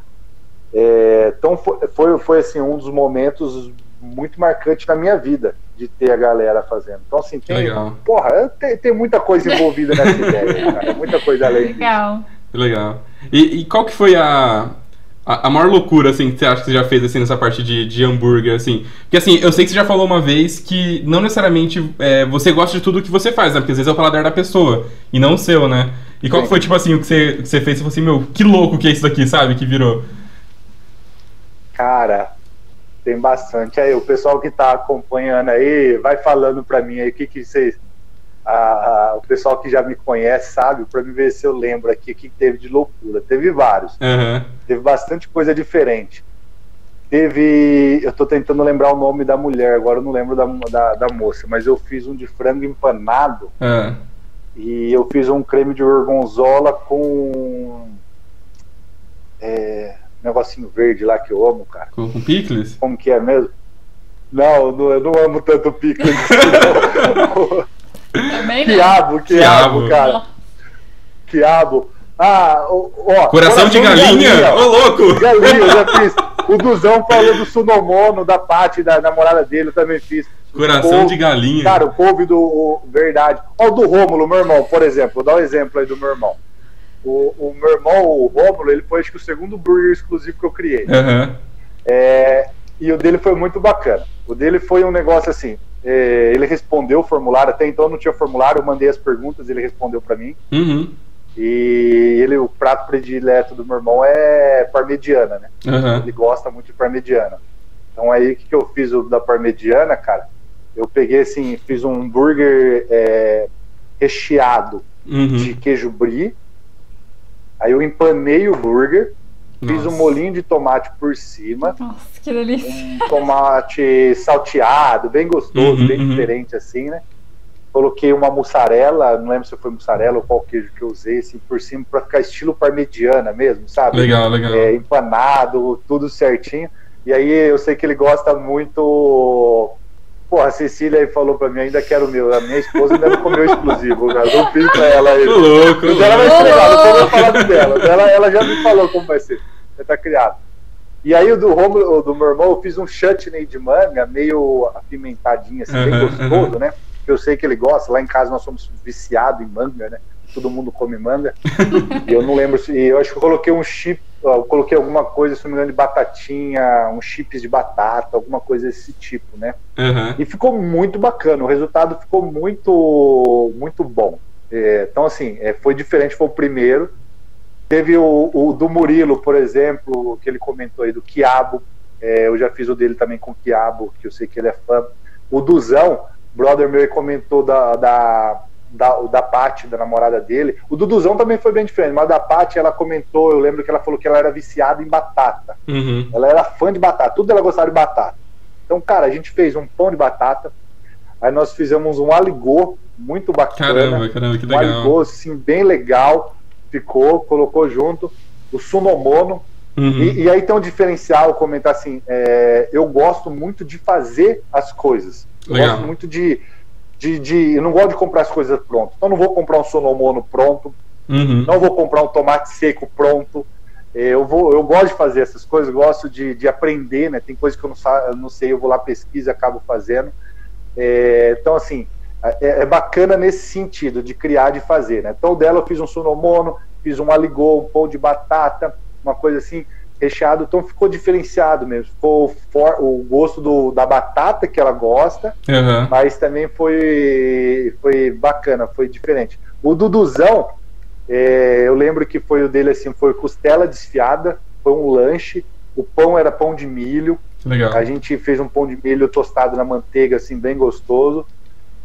É, então foi, foi, foi, assim, um dos momentos muito marcantes na minha vida de ter a galera fazendo. Então, assim, tem, Legal. porra, tem, tem muita coisa envolvida nessa ideia, cara. Muita coisa além Legal. disso. Legal. E, e qual que foi a, a, a, maior loucura, assim, que você acha que você já fez, assim, nessa parte de, de hambúrguer, assim? Porque, assim, eu sei que você já falou uma vez que não necessariamente é, você gosta de tudo que você faz, né? Porque às vezes é o paladar da pessoa e não o seu, né? E qual foi, tipo assim, o que você, que você fez? Você falou assim, meu, que louco que é isso daqui, sabe? Que virou. Cara, Tem bastante. Aí, o pessoal que está acompanhando aí, vai falando para mim aí o que, que vocês. A, a, o pessoal que já me conhece sabe, para me ver se eu lembro aqui o que teve de loucura. Teve vários. Uhum. Teve bastante coisa diferente. Teve. Eu tô tentando lembrar o nome da mulher, agora eu não lembro da, da, da moça, mas eu fiz um de frango empanado. Uhum. E eu fiz um creme de gorgonzola com. É, negocinho verde lá que eu amo, cara. Com, com picles? Como que é mesmo? Não, não eu não amo tanto picles. Também não. Quiabo, quiabo, quiabo. cara. Quiabo. Ah, ó, coração, coração de galinha? Ô, louco! Galinha, eu já fiz. O Duzão falou do Sunomono, da Paty, da namorada dele, eu também fiz. Coração couve, de galinha. Cara, o couve do. O, verdade. Ó, o do Rômulo, meu irmão, por exemplo. Vou dar um exemplo aí do meu irmão. O, o meu irmão, o Rômulo, ele foi acho que o segundo burger exclusivo que eu criei. Uhum. É, e o dele foi muito bacana. O dele foi um negócio assim. É, ele respondeu o formulário, até então não tinha formulário, eu mandei as perguntas, ele respondeu para mim. Uhum. E ele, o prato predileto do meu irmão é parmegiana, né? Uhum. Ele gosta muito de parmegiana. Então aí o que, que eu fiz da parmegiana, cara? Eu peguei assim, fiz um hambúrguer é, recheado uhum. de queijo brie, Aí eu empanei o burger, Nossa. fiz um molinho de tomate por cima. Nossa, que delícia. Um tomate salteado, bem gostoso, uhum, bem uhum. diferente assim, né? Coloquei uma mussarela, não lembro se foi mussarela ou qual queijo que eu usei, assim, por cima, para ficar estilo parmegiana mesmo, sabe? Legal, legal. É, empanado, tudo certinho. E aí eu sei que ele gosta muito Pô, a Cecília aí falou pra mim, ainda quero o meu. A minha esposa ainda não comeu exclusivo, cara. Não fiz pra ela aí. louco. Mas ela vai estregar, não vou falar dela. Ela, ela já me falou como vai ser. Tá criado. E aí o do Romulo, do meu irmão, eu fiz um chutney de manga, meio apimentadinho, assim, bem gostoso, né? Que eu sei que ele gosta. Lá em casa nós somos viciados em manga, né? Todo mundo come manga. e eu não lembro se. Eu acho que eu coloquei um chip eu coloquei alguma coisa, se não me engano, de batatinha, uns chips de batata, alguma coisa desse tipo, né? Uhum. E ficou muito bacana, o resultado ficou muito, muito bom. É, então, assim, é, foi diferente, foi o primeiro. Teve o, o, do Murilo, por exemplo, que ele comentou aí, do Quiabo. É, eu já fiz o dele também com Quiabo, que eu sei que ele é fã. O Duzão, brother meu, comentou da, da da, da Paty, da namorada dele. O Duduzão também foi bem diferente, mas da Paty ela comentou, eu lembro que ela falou que ela era viciada em batata. Uhum. Ela era fã de batata, tudo ela gostava de batata. Então, cara, a gente fez um pão de batata, aí nós fizemos um aligô muito bacana. Caramba, caramba, que legal. Um aligô, assim, bem legal, ficou, colocou junto. O sunomono, Uhum. E, e, aí tem um diferencial, comentar assim, é, eu gosto muito de fazer as coisas. Eu Legal. gosto muito de, de, de, eu não gosto de comprar as coisas prontas. Então não vou comprar um sonomono pronto, uhum. não vou comprar um tomate seco pronto. É, eu, vou, eu gosto de fazer essas coisas, gosto de, de aprender, né? Tem coisas que eu não, eu não sei, eu vou lá pesquisa e acabo fazendo. É, então, assim, é, é, bacana nesse sentido, de criar, de fazer, né? Então, dela eu fiz um sonomono, fiz um aligô, um pão de batata, uma coisa assim recheado, então ficou diferenciado mesmo. Ficou for, o gosto do, da batata que ela gosta, uhum. mas também foi, foi bacana, foi diferente. O Duduzão, é, eu lembro que foi o dele assim, foi costela desfiada, foi um lanche, o pão era pão de milho. Legal. A gente fez um pão de milho tostado na manteiga, assim, bem gostoso.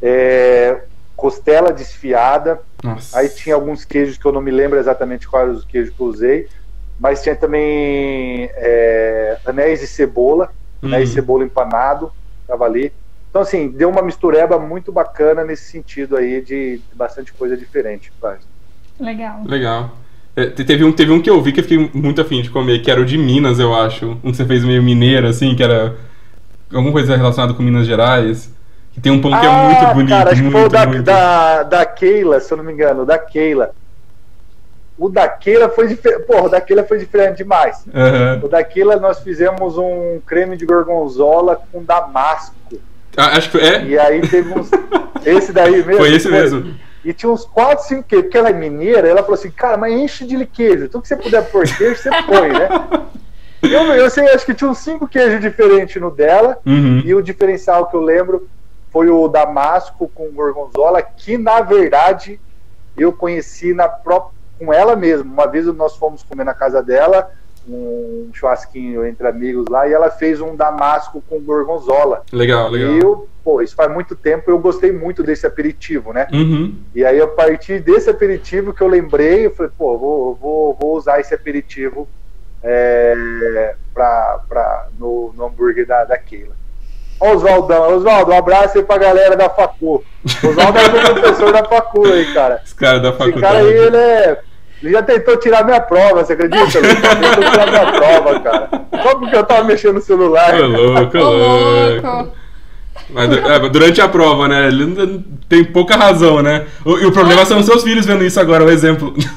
É, costela desfiada. Nossa. Aí tinha alguns queijos que eu não me lembro exatamente quais os queijos que eu usei mas tinha também é, anéis de cebola, uhum. anéis de cebola empanado, tava ali. Então, assim, deu uma mistureba muito bacana nesse sentido aí de, de bastante coisa diferente. Faz. Legal. Legal. É, teve, um, teve um que eu vi que eu fiquei muito afim de comer, que era o de Minas, eu acho. Um que você fez meio mineiro, assim, que era alguma coisa relacionada com Minas Gerais. Que tem um pão que é ah, muito bonito. Cara, acho muito, que foi o da, da, da Keila, se eu não me engano, da Keila. O daquela foi diferente. Porra, o daquela foi diferente demais. Uhum. O daquela nós fizemos um creme de gorgonzola com damasco. Ah, acho que é. E aí teve uns. esse daí mesmo. Foi esse foi... mesmo. E tinha uns 4, 5 queijos. Porque ela é mineira, ela falou assim: cara, mas enche de queijo. Tudo que você puder pôr queijo, você põe, né? Eu, eu sei, acho que tinha uns 5 queijos diferentes no dela. Uhum. E o diferencial que eu lembro foi o damasco com gorgonzola, que na verdade eu conheci na própria com ela mesma. Uma vez nós fomos comer na casa dela um churrasquinho entre amigos lá e ela fez um damasco com gorgonzola. Legal, legal. E eu, pô, isso faz muito tempo, eu gostei muito desse aperitivo, né? Uhum. E aí, a partir desse aperitivo que eu lembrei, eu falei, pô, vou, vou, vou usar esse aperitivo é, pra, pra, no, no hambúrguer da, da Keila. Oswaldão, Oswaldo, um abraço aí pra galera da Facu. Oswaldo é meu professor da Facu aí, cara. Esse cara da faculdade. Esse cara aí, ele é. Ele já tentou tirar minha prova, você acredita? Ele tentou tirar minha prova, cara. Só porque eu tava mexendo no celular. Ô, louco, ô, louco. Mas, é, durante a prova, né? Ele tem pouca razão, né? O- E o problema são os seus filhos vendo isso agora, o exemplo.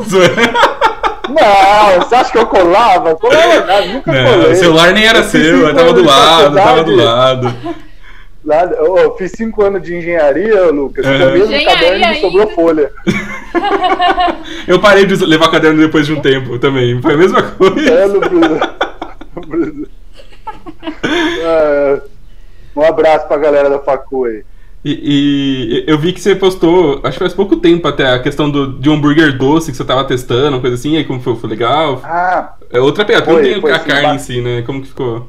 Não, você acha que eu colava? Colava nada, nunca Não, colei. o celular nem era Eu seu, eu tava do lado, tava do lado. Eu fiz cinco anos de engenharia, Lucas. Uhum. Com o mesmo caderno me sobrou folha. Eu parei de levar caderno depois de um tempo também. Foi a mesma coisa. É, no Bruno. É, um abraço pra galera da Facu aí. E, e eu vi que você postou, acho que faz pouco tempo até, a questão do, de um hambúrguer doce que você tava testando, uma coisa assim, aí como foi, foi legal. Ah, É outra porque Foi, não tem foi a sim, carne ba- em si, né? Como que ficou?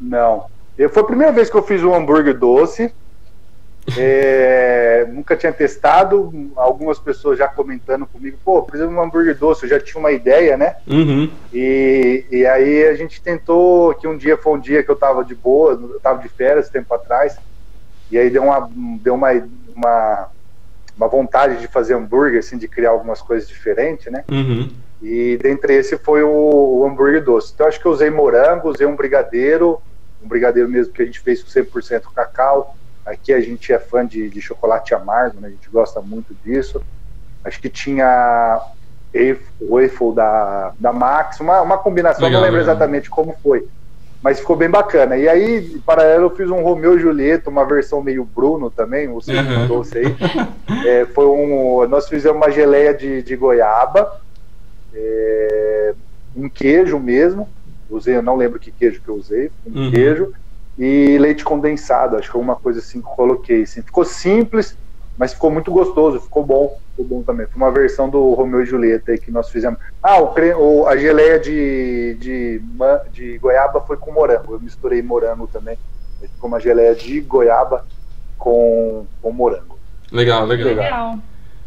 não. Eu, foi a primeira vez que eu fiz um hambúrguer doce. É, nunca tinha testado. Algumas pessoas já comentando comigo, pô, precisa de um hambúrguer doce. Eu já tinha uma ideia, né? Uhum. E, e aí a gente tentou, que um dia foi um dia que eu tava de boa, eu tava de férias tempo atrás, e aí deu uma, deu uma, uma, uma vontade de fazer hambúrguer, assim, de criar algumas coisas diferentes, né? Uhum. E dentre esse foi o, o hambúrguer doce. Então acho que eu usei morango, usei um brigadeiro, um brigadeiro mesmo que a gente fez com 100% cacau. Aqui a gente é fã de, de chocolate amargo, né? A gente gosta muito disso. Acho que tinha o waffle da, da Max, uma, uma combinação, Legal, não lembro legal. exatamente como foi. Mas ficou bem bacana. E aí, em paralelo, eu fiz um Romeu e Julieta, uma versão meio Bruno também, segundo Uhum. doce aí. É, foi um, nós fizemos uma geleia de, de goiaba, é, um queijo mesmo. Usei, eu não lembro que queijo que eu usei, um Uhum. queijo e leite condensado. Acho que foi uma coisa assim que eu coloquei. Assim. Ficou simples, mas ficou muito gostoso, ficou bom, ficou bom também. Foi uma versão do Romeu e Julieta aí que nós fizemos. Ah, o, cre- o- a geleia de, de, de goiaba foi com morango. Eu misturei morango também. Ficou uma geleia de goiaba com, com morango. Legal, legal. Legal.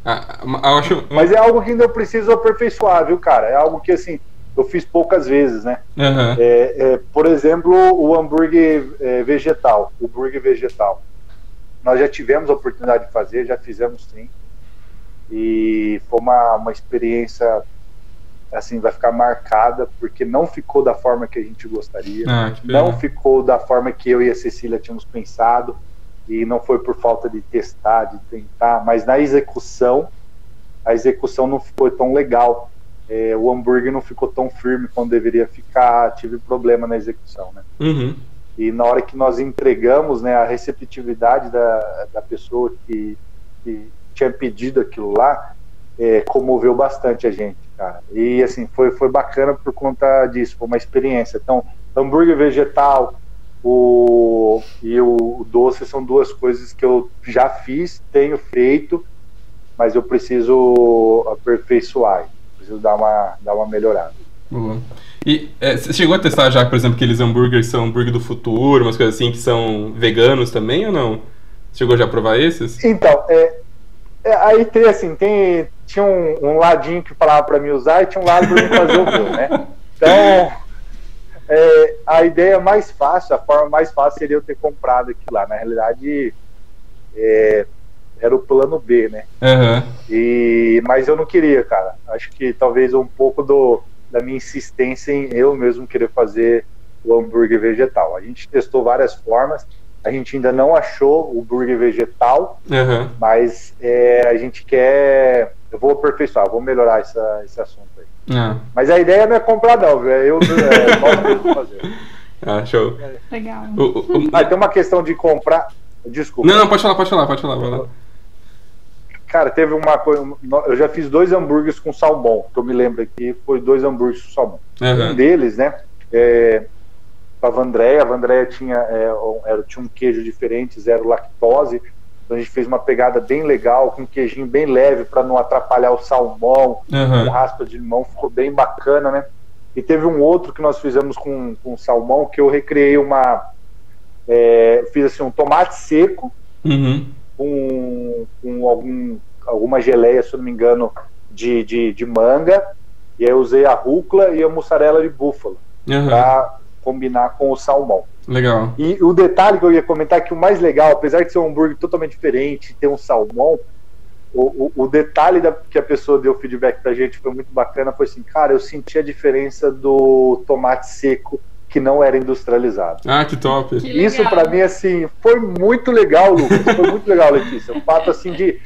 Ah, eu acho. Mas é algo que ainda eu preciso aperfeiçoar, viu, cara? É algo que, assim, eu fiz poucas vezes, né? Aham. É, é, por exemplo, o hambúrguer é, vegetal, o hambúrguer vegetal. Nós já tivemos a oportunidade de fazer, já fizemos sim. E foi uma, uma experiência, assim, vai ficar marcada, porque não ficou da forma que a gente gostaria. Ah, não ficou da forma que eu e a Cecília tínhamos pensado. E não foi por falta de testar, de tentar, mas na execução, a execução não ficou tão legal. É, o hambúrguer não ficou tão firme quanto deveria ficar, tive problema na execução, né? Uhum. E na hora que nós entregamos, né, a receptividade da, da pessoa que, que tinha pedido aquilo lá, é, comoveu bastante a gente, cara. E assim, foi, foi bacana por conta disso, foi uma experiência. Então, hambúrguer vegetal o, e o, doce são duas coisas que eu já fiz, tenho feito, mas eu preciso aperfeiçoar, preciso dar uma, dar uma melhorada. Boa. E é, você chegou a testar já, por exemplo, aqueles hambúrgueres são hambúrguer do futuro, umas coisas assim que são veganos também ou não? Chegou já a provar esses? Então, é, é, aí tem assim, tem, tinha um, um ladinho que falava para mim usar e tinha um lado para mim fazer o meu, né? Então, é, a ideia mais fácil, a forma mais fácil seria eu ter comprado aquilo lá. Na realidade, é, era o plano B, né? Aham. E, mas eu não queria, cara. Acho que talvez um pouco do, da minha insistência em eu mesmo querer fazer o hambúrguer vegetal. A gente testou várias formas, a gente ainda não achou o hambúrguer vegetal, Aham. mas é, a gente quer. Eu vou aperfeiçoar, vou melhorar essa, esse assunto aí. Ah. Mas a ideia não é comprar, não, viu? É eu é, nós mesmos fazer. ah, show. Legal. O- o- o- Ah, tem uma questão de comprar. Desculpa. Não, não, pode falar, pode falar, pode falar. Cara, teve uma coisa. Eu já fiz dois hambúrgueres com salmão, que eu me lembro aqui, foi dois hambúrgueres com salmão. Um Aham. deles, né? É, a Vandréia, a Vandréia tinha, é, um- era, tinha um queijo diferente, zero lactose. Então a gente fez uma pegada bem legal, com um queijinho bem leve para não atrapalhar o salmão, com Aham. raspa de limão, ficou bem bacana, né? E teve um outro que nós fizemos com, com salmão, que eu recriei uma. É, fiz assim, um tomate seco uhum. Com, com algum, alguma geleia, se eu não me engano, de, de, de manga. E aí eu usei a rúcula e a mussarela de búfalo uhum. para combinar com o salmão. Legal. E o detalhe que eu ia comentar é que o mais legal, apesar de ser um hambúrguer totalmente diferente, ter um salmão, o, o, o, detalhe da, que a pessoa deu feedback pra gente foi muito bacana, foi assim, cara, eu senti a diferença do tomate seco que não era industrializado. Ah, que top. Que Isso para mim, assim, foi muito legal, Lucas, foi muito legal, Letícia. O fato, assim, de...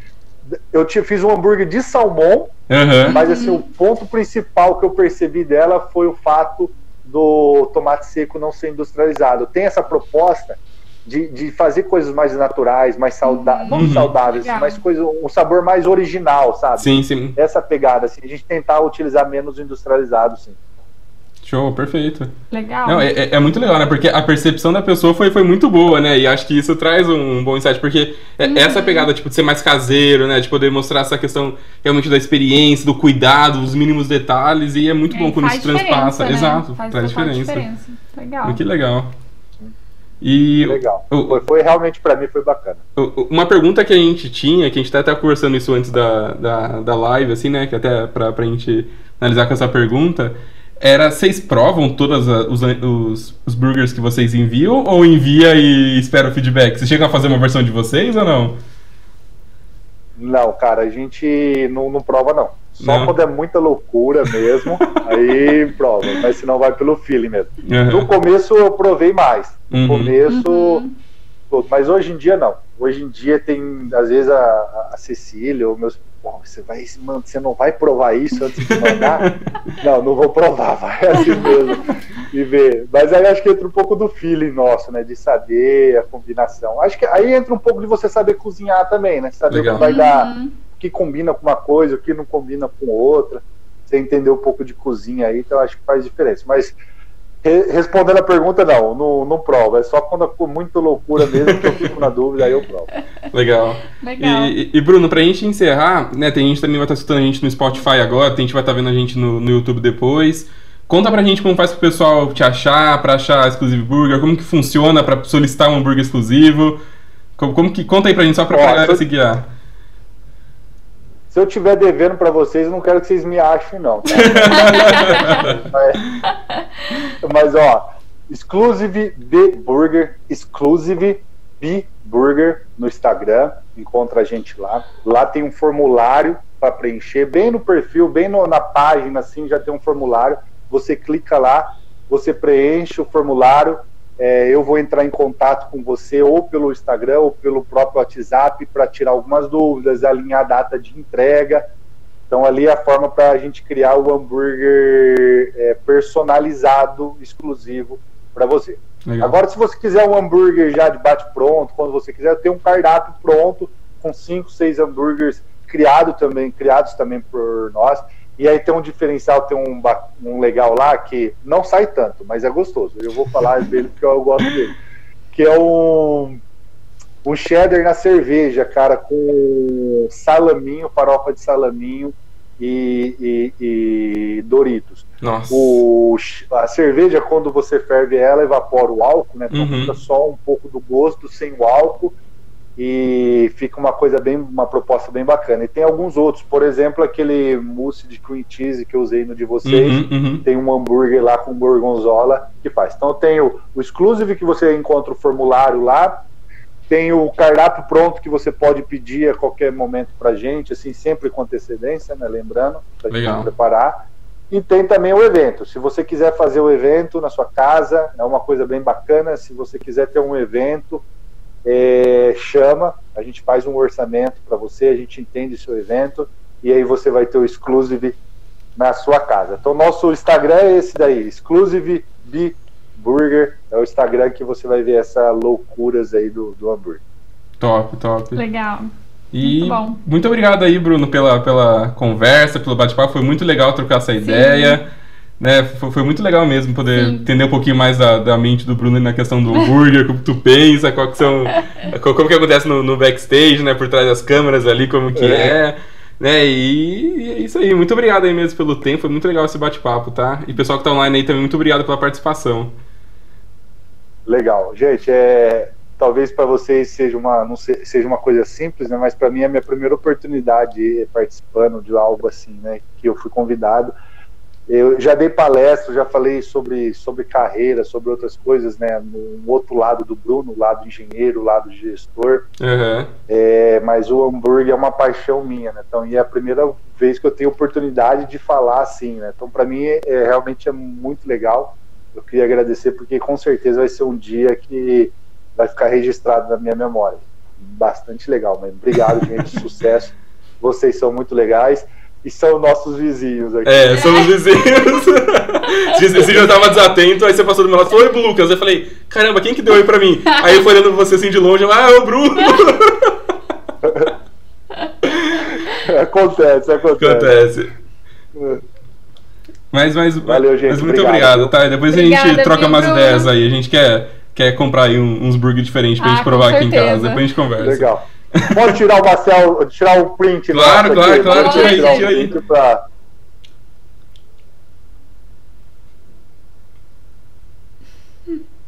Eu te, fiz um hambúrguer de salmão, uhum. mas, assim, o ponto principal que eu percebi dela foi o fato do tomate seco não ser industrializado. Tem essa proposta de, de fazer coisas mais naturais, mais saudáveis, uhum. não saudáveis, Legal. mas coisa, um sabor mais original, sabe? Sim, sim. Essa pegada, assim, a gente tentar utilizar menos industrializado, sim. Show, perfeito. Legal. Não, é, é, muito legal, né? Porque a percepção da pessoa foi, foi muito boa, né? E acho que isso traz um bom insight, porque é uhum. essa pegada, tipo, de ser mais caseiro, né? De poder mostrar essa questão realmente da experiência, do cuidado, os mínimos detalhes, e é muito é, bom quando isso transpassa. Né? Exato, faz traz diferença. diferença. Legal. Que legal. E Legal. O, foi, foi, realmente para mim foi bacana. Uma pergunta que a gente tinha, que a gente tá até conversando isso antes da, da, da live, assim, né? Que até pra, pra gente analisar com essa pergunta, era vocês provam todos os, os, os, burgers que vocês enviam ou envia e espera o feedback? Vocês chegam a fazer uma versão de vocês ou não? Não, cara, a gente não, não prova não. Só não. quando é muita loucura mesmo, aí prova. Mas senão vai pelo feeling mesmo. Uhum. No começo eu provei mais. No uhum. começo. Uhum. Mas hoje em dia não. Hoje em dia tem, às vezes, a, a Cecília ou meus. Bom, você, vai, você não vai provar isso antes de mandar? não, não vou provar, vai assim mesmo. E ver. Mas aí acho que entra um pouco do feeling nosso, né? De saber a combinação. Acho que aí entra um pouco de você saber cozinhar também, né? Saber Legal. o que vai dar uhum que combina com uma coisa, o que não combina com outra. Você entender um pouco de cozinha aí, então acho que faz diferença. Mas re respondendo a pergunta, não, não, não prova. É só quando for muito loucura mesmo que eu fico na dúvida, aí eu provo. Legal. Legal. E, e, Bruno, pra gente encerrar, né, tem gente também vai estar escutando a gente no Spotify agora, tem gente vai estar vendo a gente no, no YouTube depois. Conta pra gente como faz pro pessoal te achar, pra achar exclusivo burger, como que funciona pra solicitar um hambúrguer exclusivo. Como, como que. Conta aí pra gente só pra Ó, galera se guiar. Se eu tiver devendo para vocês, eu não quero que vocês me achem, não. Tá? mas, mas, ó, Exclusive B Burger, Exclusive Burger no Instagram, encontra a gente lá. Lá tem um formulário para preencher, bem no perfil, bem no, na página, assim, já tem um formulário. Você clica lá, você preenche o formulário, é, eu vou entrar em contato com você ou pelo Instagram ou pelo próprio WhatsApp para tirar algumas dúvidas, alinhar a data de entrega. Então, ali é a forma para a gente criar o hambúrguer é, personalizado, exclusivo para você. Legal. Agora, se você quiser um hambúrguer já de bate-pronto, quando você quiser, ter um cardápio pronto com cinco, seis hambúrgueres criado também, criados também por nós. E aí tem um diferencial, tem um, um legal lá que não sai tanto, mas é gostoso. Eu vou falar dele porque eu gosto dele. Que é um, um cheddar na cerveja, cara, com salaminho, farofa de salaminho e, e, e Doritos. Nossa. O, a cerveja, quando você ferve ela, evapora o álcool, né? Então uhum. fica só um pouco do gosto sem o álcool e fica uma coisa bem, uma proposta bem bacana. E tem alguns outros, por exemplo, aquele mousse de cream cheese que eu usei no de vocês, uhum, uhum. tem um hambúrguer lá com gorgonzola que faz. Então tem o, o exclusive que você encontra o formulário lá, tem o cardápio pronto que você pode pedir a qualquer momento pra gente, assim, sempre com antecedência, né, lembrando, pra gente preparar. E tem também o evento. Se você quiser fazer o evento na sua casa, é uma coisa bem bacana. Se você quiser ter um evento, é, chama, a gente faz um orçamento para você, a gente entende o seu evento e aí você vai ter o exclusive na sua casa. Então, nosso Instagram é esse daí, Exclusive B Burger, é o Instagram que você vai ver essas loucuras aí do, do hambúrguer. Top, top. Legal. E muito, bom. muito obrigado aí, Bruno, pela, pela conversa, pelo bate-papo. Foi muito legal trocar essa Sim. ideia. Né, foi, foi, muito legal mesmo poder Sim. entender um pouquinho mais da, da mente do Bruno na questão do hambúrguer, como tu pensa, qual que são, como que acontece no, no, backstage, né, por trás das câmeras ali, como que é. é. Né, e é isso aí. Muito obrigado aí mesmo pelo tempo. Foi muito legal esse bate-papo, tá? E pessoal que tá online aí também, muito obrigado pela participação. Legal. Gente, é, talvez para vocês seja uma, não seja uma coisa simples, né? Mas para mim é a minha primeira oportunidade participando de algo assim, né? Que eu fui convidado. Eu já dei palestra, já falei sobre, sobre carreira, sobre outras coisas, né? No outro lado do Bruno, lado engenheiro, lado gestor. Uhum. É, mas o hambúrguer é uma paixão minha, né? Então, e é a primeira vez que eu tenho oportunidade de falar assim, né? Então, para mim, é, realmente é muito legal. Eu queria agradecer porque com certeza vai ser um dia que vai ficar registrado na minha memória. Bastante legal, mas obrigado, gente, sucesso. Vocês são muito legais e são nossos vizinhos aqui. É, são os vizinhos. você já estava desatento, aí você passou do meu lado e falou, oi, Lucas. Eu falei, caramba, quem que deu oi pra mim? Aí eu fui olhando você assim de longe, ah, é o Bruno. acontece, acontece. Acontece. Mas, mas, Valeu, gente. mas muito obrigado, obrigado tá? Depois Obrigada, a gente troca mais ideias aí. A gente quer, quer comprar aí uns burgers diferentes pra ah, gente provar aqui em casa. Depois a gente conversa. Legal. Pode tirar o Marcel, tirar o print. Claro, claro, aqui. claro. Tira aí, tira aí. Pra...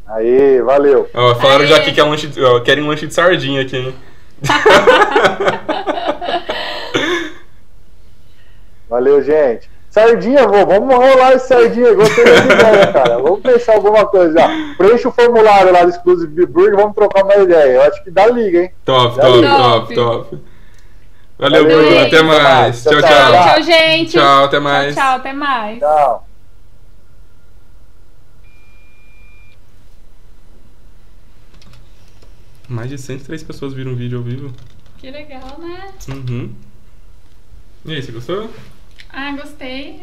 Aí, valeu. Ó, falaram Aê. já aqui que é lanche, ó, querem um lanche de sardinha aqui, hein? valeu, gente. Sardinha, vô, vamos rolar esse sardinha. Gostei dessa ideia, cara. Vamos pensar alguma coisa. Preencha o formulário lá do Exclusive Burger vamos trocar uma ideia. Eu acho que dá liga, hein? Top, top, top, top. Valeu, Valeu Bruno. Até mais. Tchau, tchau. Tchau, tchau gente. Tchau, até mais. Tchau, tchau, até mais. Tchau. Mais de 103 pessoas viram o vídeo ao vivo. Que legal, né? Uhum. E aí, você gostou? Ah, gostei.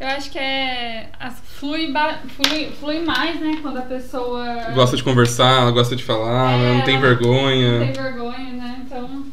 Eu acho que é. Flui, flui, flui mais, né? Quando a pessoa. Gosta de conversar, gosta de falar, é, não tem vergonha. Não tem vergonha, né? Então.